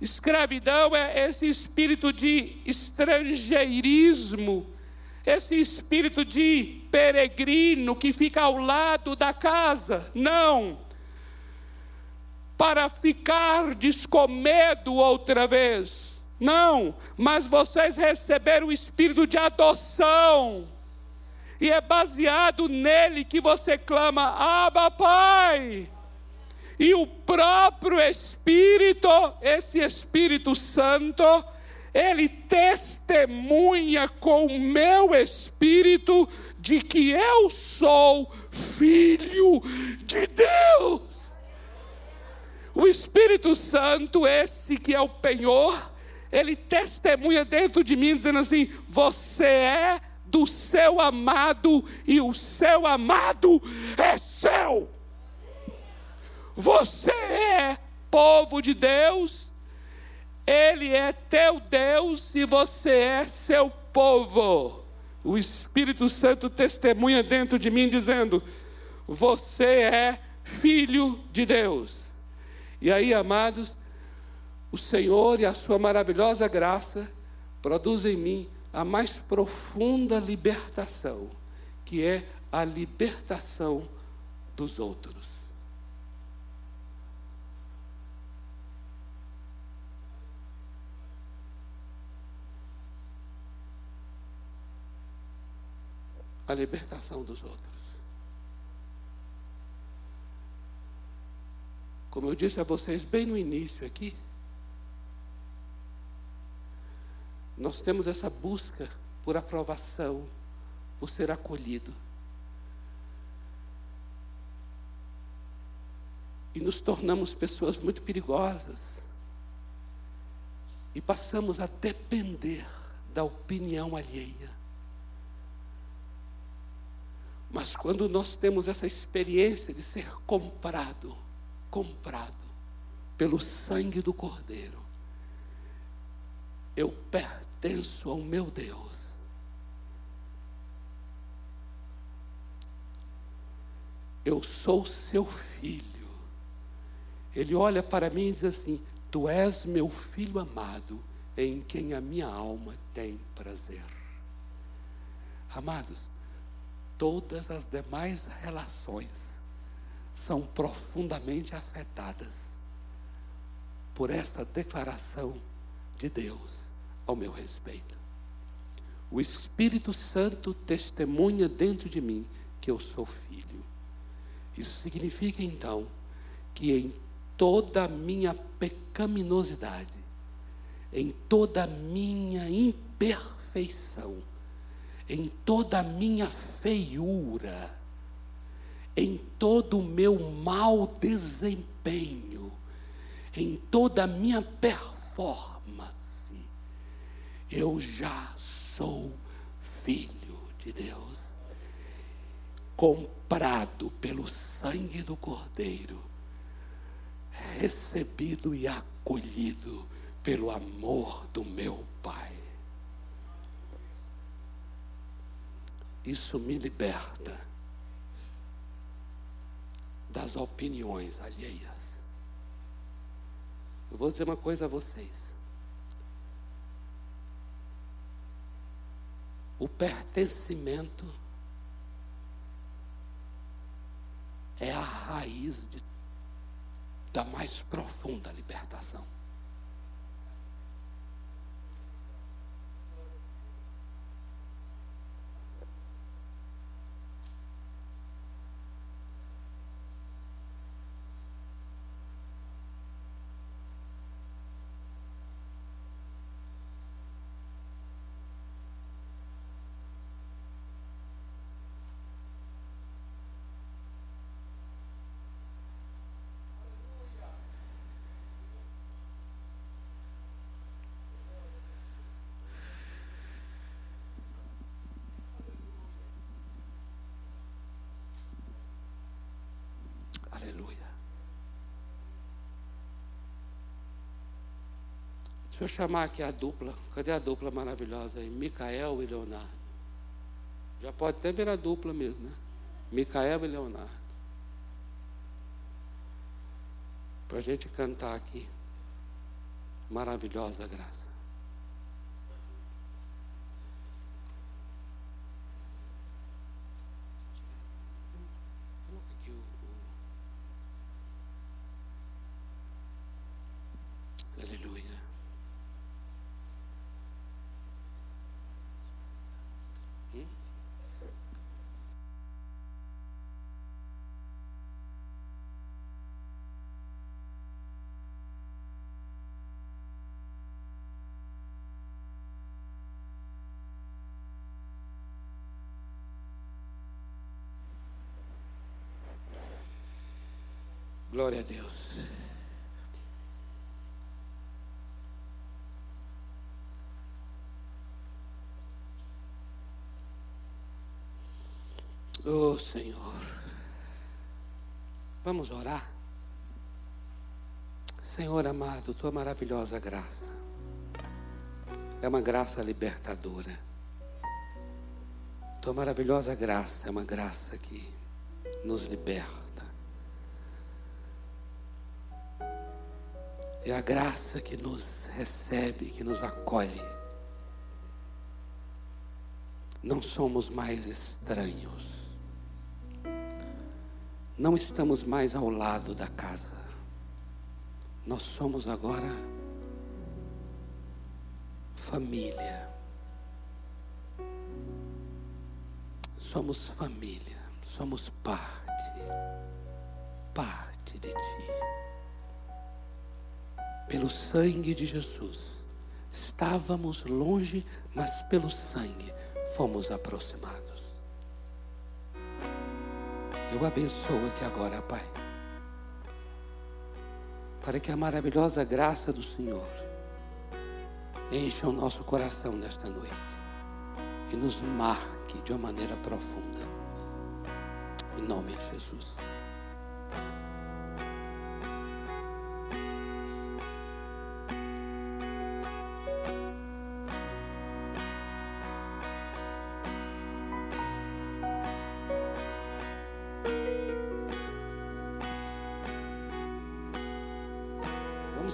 Escravidão é esse espírito de estrangeirismo, esse espírito de peregrino que fica ao lado da casa. Não. Para ficar descomedo outra vez. Não. Mas vocês receberam o espírito de adoção e é baseado nele que você clama: Abba, Pai. E o próprio Espírito, esse Espírito Santo, ele testemunha com o meu espírito de que eu sou filho de Deus. O Espírito Santo, esse que é o penhor, ele testemunha dentro de mim, dizendo assim: Você é do seu amado e o seu amado é seu. Você é povo de Deus, Ele é teu Deus e você é seu povo. O Espírito Santo testemunha dentro de mim, dizendo: Você é filho de Deus. E aí, amados, o Senhor e a Sua maravilhosa graça produzem em mim a mais profunda libertação, que é a libertação dos outros. A libertação dos outros. Como eu disse a vocês bem no início aqui, nós temos essa busca por aprovação, por ser acolhido. E nos tornamos pessoas muito perigosas. E passamos a depender da opinião alheia. Mas quando nós temos essa experiência de ser comprado, comprado pelo sangue do Cordeiro, eu pertenço ao meu Deus. Eu sou seu filho. Ele olha para mim e diz assim: Tu és meu filho amado, em quem a minha alma tem prazer. Amados, todas as demais relações são profundamente afetadas por essa declaração de Deus ao meu respeito. O Espírito Santo testemunha dentro de mim que eu sou filho. Isso significa então que em toda a minha pecaminosidade, em toda a minha imperfeição, em toda a minha feiura, em todo o meu mau desempenho, em toda a minha performance, eu já sou filho de Deus, comprado pelo sangue do Cordeiro, recebido e acolhido pelo amor do meu Pai. Isso me liberta das opiniões alheias. Eu vou dizer uma coisa a vocês. O pertencimento é a raiz de, da mais profunda libertação. Deixa eu chamar aqui a dupla. Cadê a dupla maravilhosa aí? Micael e Leonardo. Já pode até virar dupla mesmo, né? Micael e Leonardo. Para a gente cantar aqui. Maravilhosa graça. Glória a Deus. Oh Senhor, vamos orar. Senhor amado, tua maravilhosa graça é uma graça libertadora. Tua maravilhosa graça é uma graça que nos liberta. É a graça que nos recebe, que nos acolhe. Não somos mais estranhos. Não estamos mais ao lado da casa. Nós somos agora família. Somos família, somos parte, parte de Ti pelo sangue de Jesus. Estávamos longe, mas pelo sangue fomos aproximados. Eu abençoo aqui agora, Pai, para que a maravilhosa graça do Senhor encha o nosso coração nesta noite e nos marque de uma maneira profunda. Em nome de Jesus.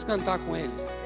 Cantar com eles.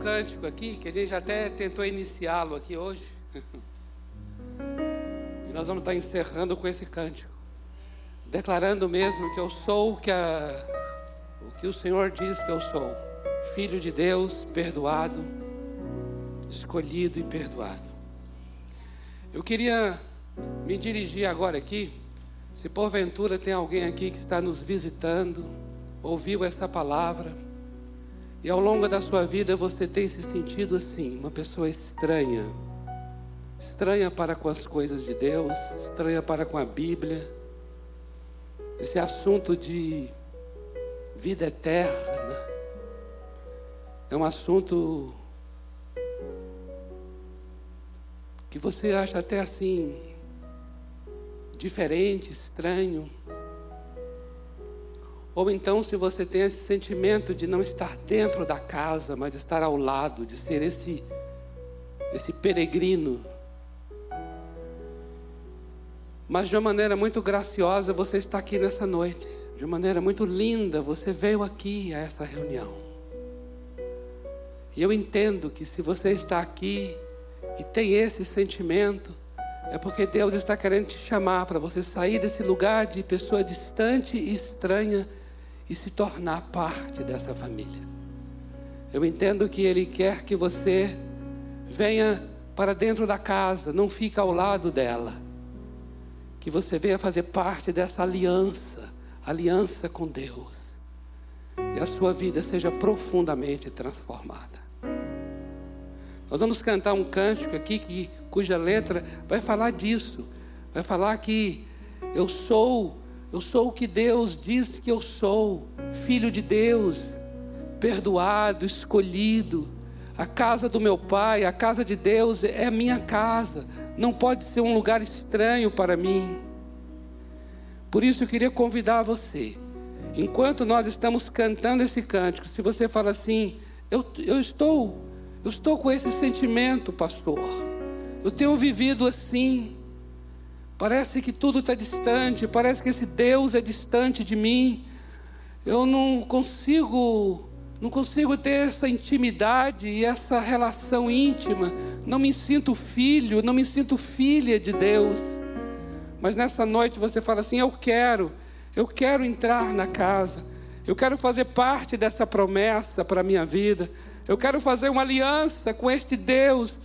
Cântico aqui, que a gente até tentou iniciá-lo aqui hoje. (laughs) E nós vamos estar encerrando com esse cântico. Declarando mesmo que eu sou o que, a, o que o Senhor diz que eu sou. Filho de Deus, perdoado, escolhido e perdoado. Eu queria me dirigir agora aqui. Se porventura tem alguém aqui que está nos visitando, ouviu essa palavra, e ao longo da sua vida você tem se sentido assim, uma pessoa estranha, estranha para com as coisas de Deus, estranha para com a Bíblia, esse assunto de vida eterna é um assunto que você acha até assim diferente, estranho. Ou então, se você tem esse sentimento de não estar dentro da casa, mas estar ao lado, de ser esse esse peregrino. Mas de uma maneira muito graciosa, você está aqui nessa noite. De uma maneira muito linda, você veio aqui a essa reunião. E eu entendo que se você está aqui e tem esse sentimento, é porque Deus está querendo te chamar para você sair desse lugar de pessoa distante e estranha e se tornar parte dessa família. Eu entendo que Ele quer que você venha para dentro da casa, não fique ao lado dela. Que você venha fazer parte dessa aliança, aliança com Deus. E a sua vida seja profundamente transformada. Nós vamos cantar um cântico aqui que, cuja letra vai falar disso. Vai falar que eu sou, eu sou o que Deus diz que eu sou, filho de Deus, perdoado, escolhido. A casa do meu pai, a casa de Deus é a minha casa. Não pode ser um lugar estranho para mim. Por isso eu queria convidar você. Enquanto nós estamos cantando esse cântico, se você fala assim, eu, eu estou eu estou com esse sentimento, pastor. Eu tenho vivido assim. Parece que tudo está distante, parece que esse Deus é distante de mim. Eu não consigo, não consigo ter essa intimidade e essa relação íntima. Não me sinto filho, não me sinto filha de Deus. Mas nessa noite você fala assim: Eu quero, eu quero entrar na casa, eu quero fazer parte dessa promessa para a minha vida. Eu quero fazer uma aliança com este Deus.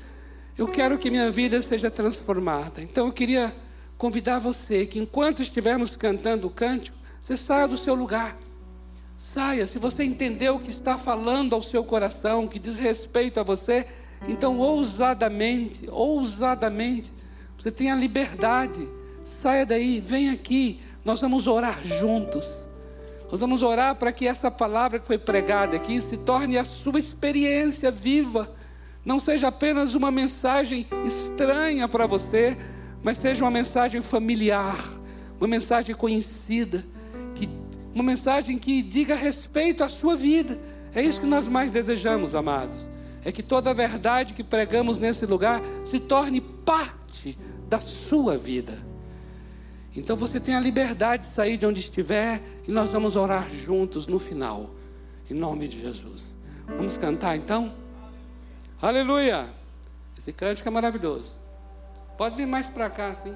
Eu quero que minha vida seja transformada. Então eu queria convidar você que enquanto estivermos cantando o cântico, você saia do seu lugar. Saia, se você entendeu o que está falando ao seu coração, que diz respeito a você, então ousadamente, ousadamente, você tem a liberdade. Saia daí, vem aqui, nós vamos orar juntos. Nós vamos orar para que essa palavra que foi pregada aqui se torne a sua experiência viva. Não seja apenas uma mensagem estranha para você, mas seja uma mensagem familiar, uma mensagem conhecida, que, uma mensagem que diga respeito à sua vida. É isso que nós mais desejamos, amados. É que toda a verdade que pregamos nesse lugar se torne parte da sua vida. Então você tem a liberdade de sair de onde estiver e nós vamos orar juntos no final, em nome de Jesus. Vamos cantar então? Aleluia! Esse cântico é maravilhoso. Pode vir mais para cá, sim.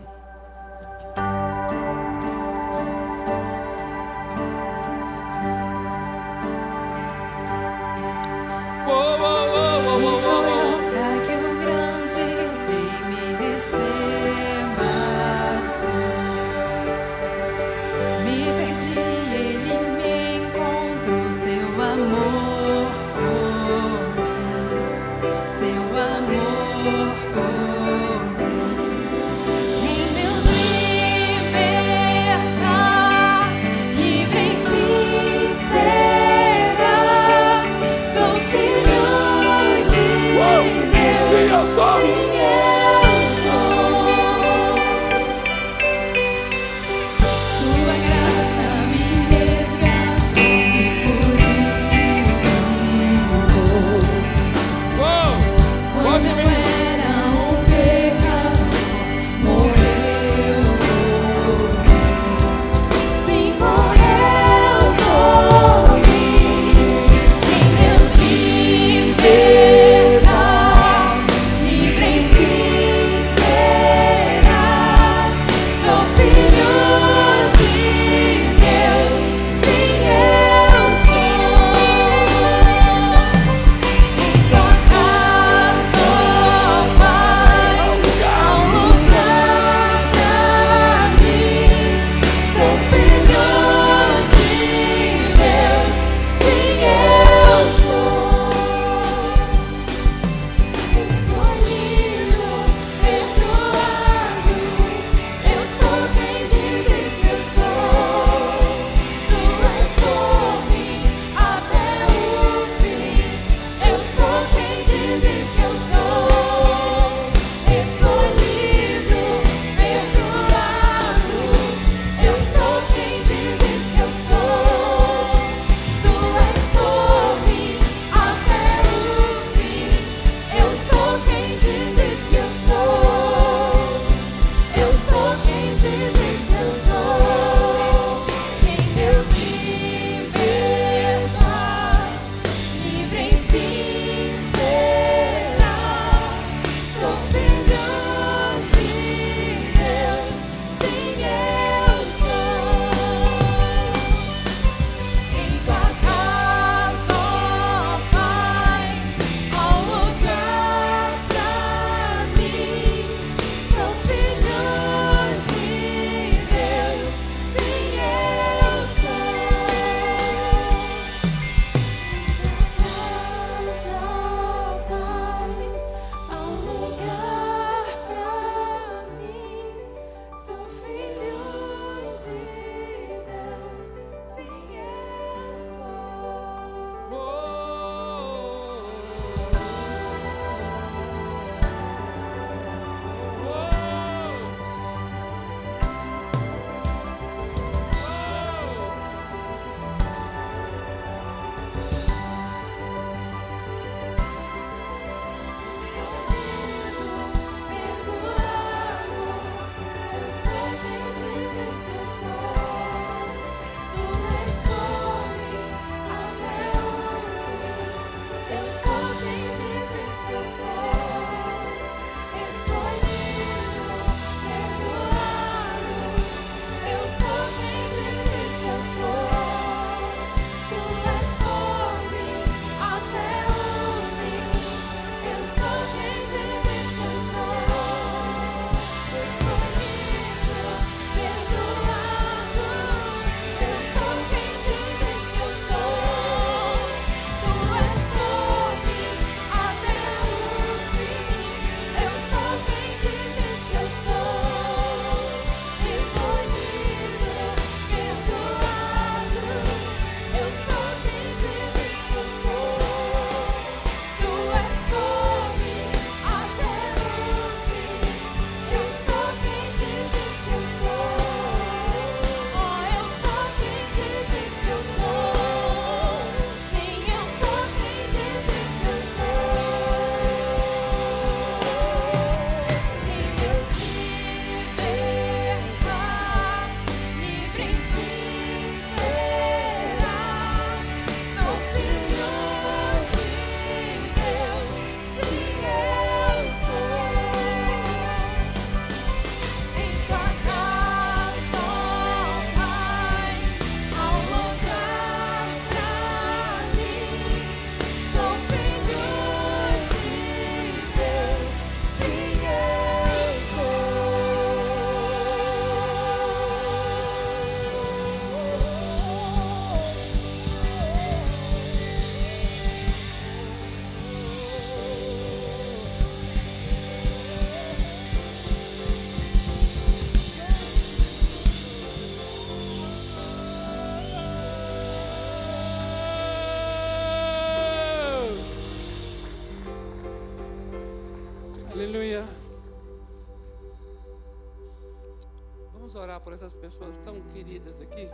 Por essas pessoas tão queridas aqui.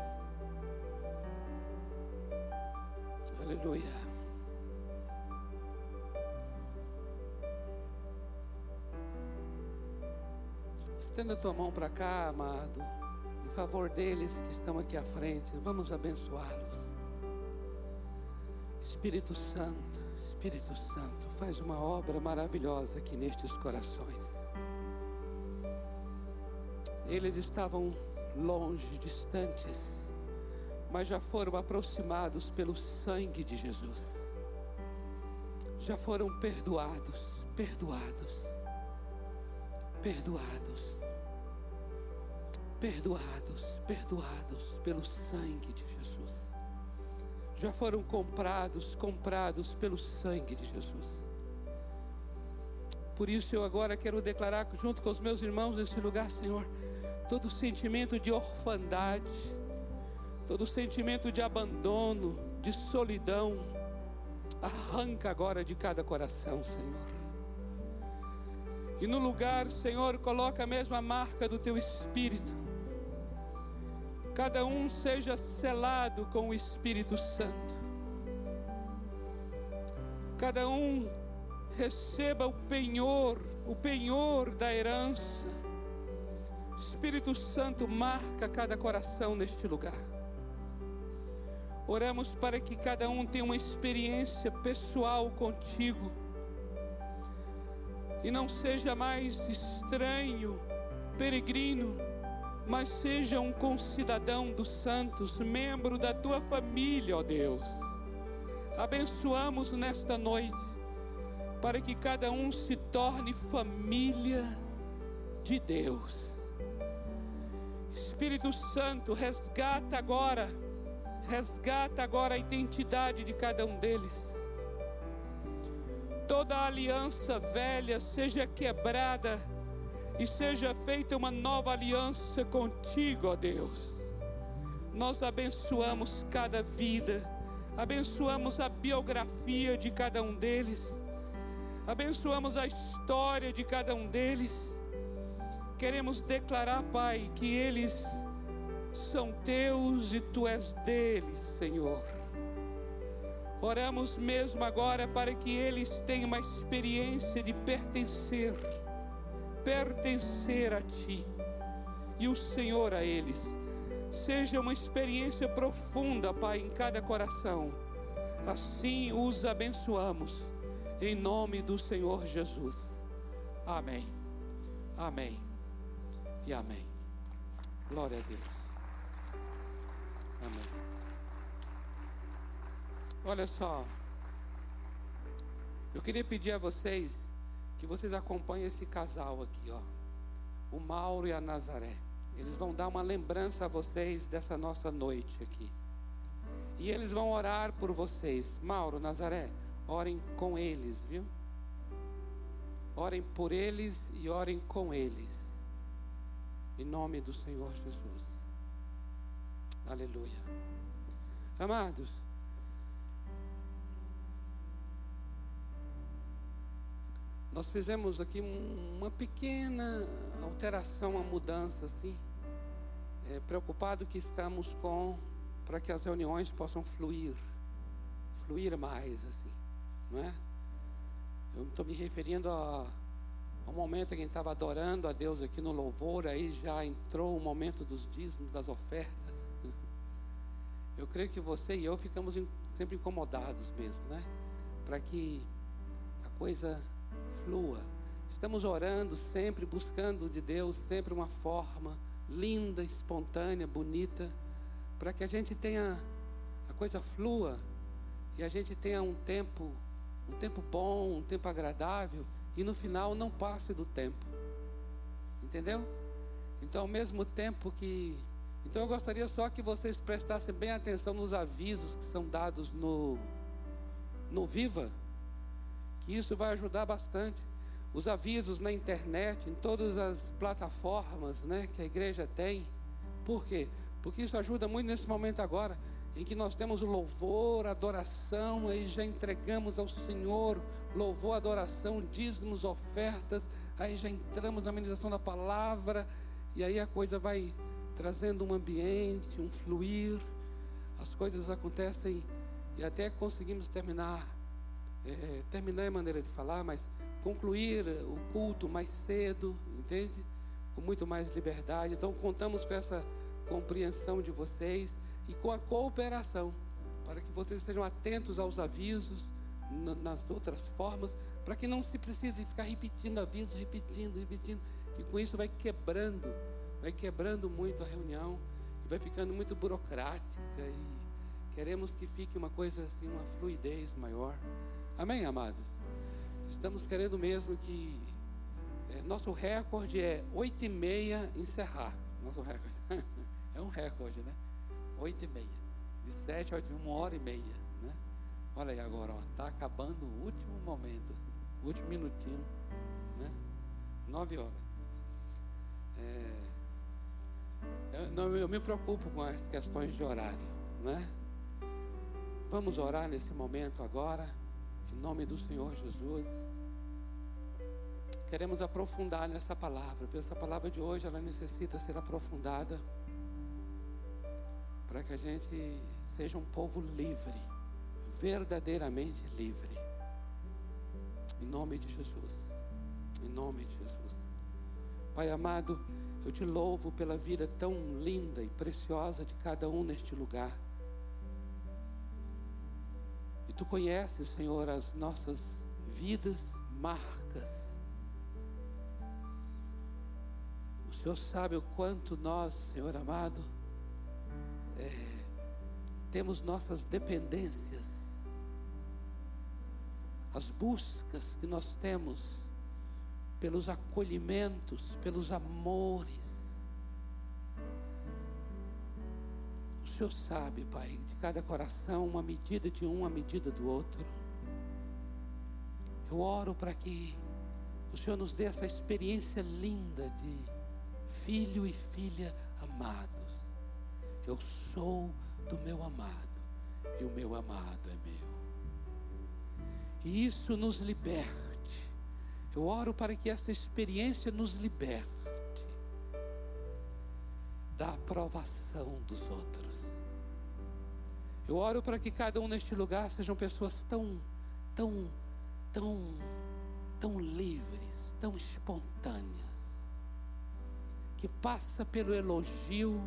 Aleluia. Estenda a tua mão para cá, amado, em favor deles que estão aqui à frente. Vamos abençoá-los. Espírito Santo, Espírito Santo, faz uma obra maravilhosa aqui nestes corações. Eles estavam longe, distantes, mas já foram aproximados pelo sangue de Jesus. Já foram perdoados, perdoados, perdoados, perdoados, perdoados pelo sangue de Jesus. Já foram comprados, comprados pelo sangue de Jesus. Por isso eu agora quero declarar junto com os meus irmãos nesse lugar, Senhor, todo sentimento de orfandade, todo sentimento de abandono, de solidão, arranca agora de cada coração, Senhor. E no lugar, Senhor, coloca a mesma marca do teu espírito. Cada um seja selado com o Espírito Santo. Cada um receba o penhor, o penhor da herança Espírito Santo marca cada coração neste lugar. Oramos para que cada um tenha uma experiência pessoal contigo e não seja mais estranho, peregrino, mas seja um concidadão dos santos, membro da tua família, ó Deus. Abençoamos nesta noite para que cada um se torne família de Deus Espírito Santo, resgata agora, resgata agora a identidade de cada um deles. Toda aliança velha seja quebrada e seja feita uma nova aliança contigo, ó Deus. Nós abençoamos cada vida, abençoamos a biografia de cada um deles, abençoamos a história de cada um deles Queremos declarar, Pai, que eles são teus e tu és deles, Senhor. Oramos mesmo agora para que eles tenham uma experiência de pertencer, pertencer a Ti e o Senhor a eles. Seja uma experiência profunda, Pai, em cada coração. Assim os abençoamos, em nome do Senhor Jesus. Amém. Amém e amém. Glória a Deus. Amém. Olha só. Eu queria pedir a vocês que vocês acompanhem esse casal aqui, ó. O Mauro e a Nazaré. Eles vão dar uma lembrança a vocês dessa nossa noite aqui. E eles vão orar por vocês. Mauro, Nazaré, orem com eles, viu? Orem por eles e orem com eles. Em nome do Senhor Jesus. Aleluia. Amados, nós fizemos aqui uma pequena alteração, uma mudança assim. É, preocupado que estamos com para que as reuniões possam fluir, fluir mais assim, não é? Eu estou me referindo a o momento em que estava adorando a Deus aqui no louvor, aí já entrou o momento dos dízimos, das ofertas. (laughs) Eu creio que você e eu ficamos sempre incomodados mesmo, né? Para que a coisa flua. Estamos orando sempre, buscando de Deus sempre uma forma linda, espontânea, bonita, para que a gente tenha a coisa flua e a gente tenha um tempo, um tempo bom, um tempo agradável e no final não passe do tempo. Entendeu? Então, ao mesmo tempo que. Então, eu gostaria só que vocês prestassem bem atenção nos avisos que são dados no, no Viva, que isso vai ajudar bastante. Os avisos na internet, em todas as plataformas né, que a igreja tem. Por quê? Porque isso ajuda muito nesse momento agora em que nós temos o louvor, adoração, aí já entregamos ao Senhor louvor, adoração, dízimos, ofertas, aí já entramos na ministração da palavra, e aí a coisa vai trazendo um ambiente, um fluir, as coisas acontecem e até conseguimos terminar. É, terminar é maneira de falar, mas concluir o culto mais cedo, entende? Com muito mais liberdade. Então contamos com essa compreensão de vocês e com a cooperação, para que vocês estejam atentos aos avisos nas outras formas, para que não se precise ficar repetindo aviso, repetindo, repetindo, e com isso vai quebrando, vai quebrando muito a reunião e vai ficando muito burocrática e queremos que fique uma coisa assim, uma fluidez maior. Amém, amados? Estamos querendo mesmo que é, nosso recorde é oito e meia encerrar. Nosso recorde (laughs) é um recorde, né? Oito e meia, de sete a oito, uma hora e meia? Olha aí agora, ó, tá acabando o último momento, assim, o último minutinho, né? Nove horas. É, eu, não, eu me preocupo com as questões de horário, né? Vamos orar nesse momento agora, em nome do Senhor Jesus. Queremos aprofundar nessa palavra. Essa palavra de hoje ela necessita ser aprofundada para que a gente seja um povo livre, verdadeiramente livre. Em nome de Jesus. Em nome de Jesus. Pai amado, eu te louvo pela vida tão linda e preciosa de cada um neste lugar. E tu conheces, Senhor, as nossas vidas marcas. O Senhor sabe o quanto nós, Senhor amado, é, temos nossas dependências, as buscas que nós temos pelos acolhimentos, pelos amores. O Senhor sabe, Pai, de cada coração, uma medida de um, uma medida do outro. Eu oro para que o Senhor nos dê essa experiência linda de filho e filha amados. Eu sou do meu amado e o meu amado é meu. E isso nos liberte. Eu oro para que essa experiência nos liberte da aprovação dos outros. Eu oro para que cada um neste lugar sejam pessoas tão, tão, tão, tão livres, tão espontâneas, que passa pelo elogio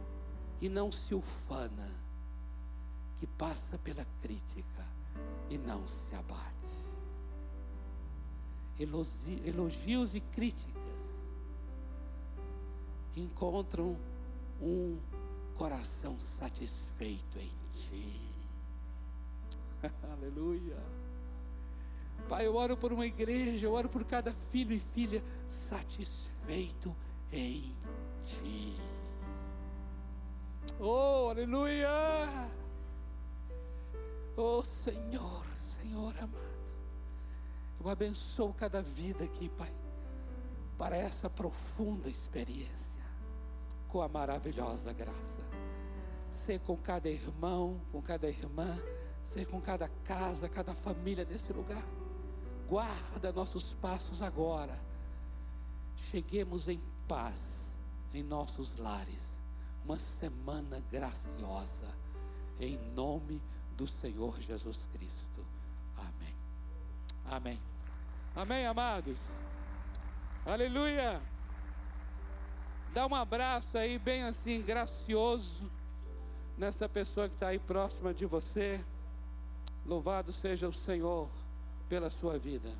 e não se ufana, que passa pela crítica e não se abate. Elogios e críticas encontram um coração satisfeito em Ti. (laughs) Aleluia. Pai, eu oro por uma igreja, eu oro por cada filho e filha satisfeito em Ti. Oh, aleluia! Oh, Senhor, Senhor amado. Eu abençoo cada vida aqui, Pai, para essa profunda experiência, com a maravilhosa graça. Ser com cada irmão, com cada irmã, ser com cada casa, cada família nesse lugar. Guarda nossos passos agora. Cheguemos em paz em nossos lares uma semana graciosa, em nome do Senhor Jesus Cristo. Amém. Amém. Amados. Aleluia. Dá um abraço aí, bem assim, gracioso, nessa pessoa que está aí próxima de você. Louvado seja o Senhor pela sua vida.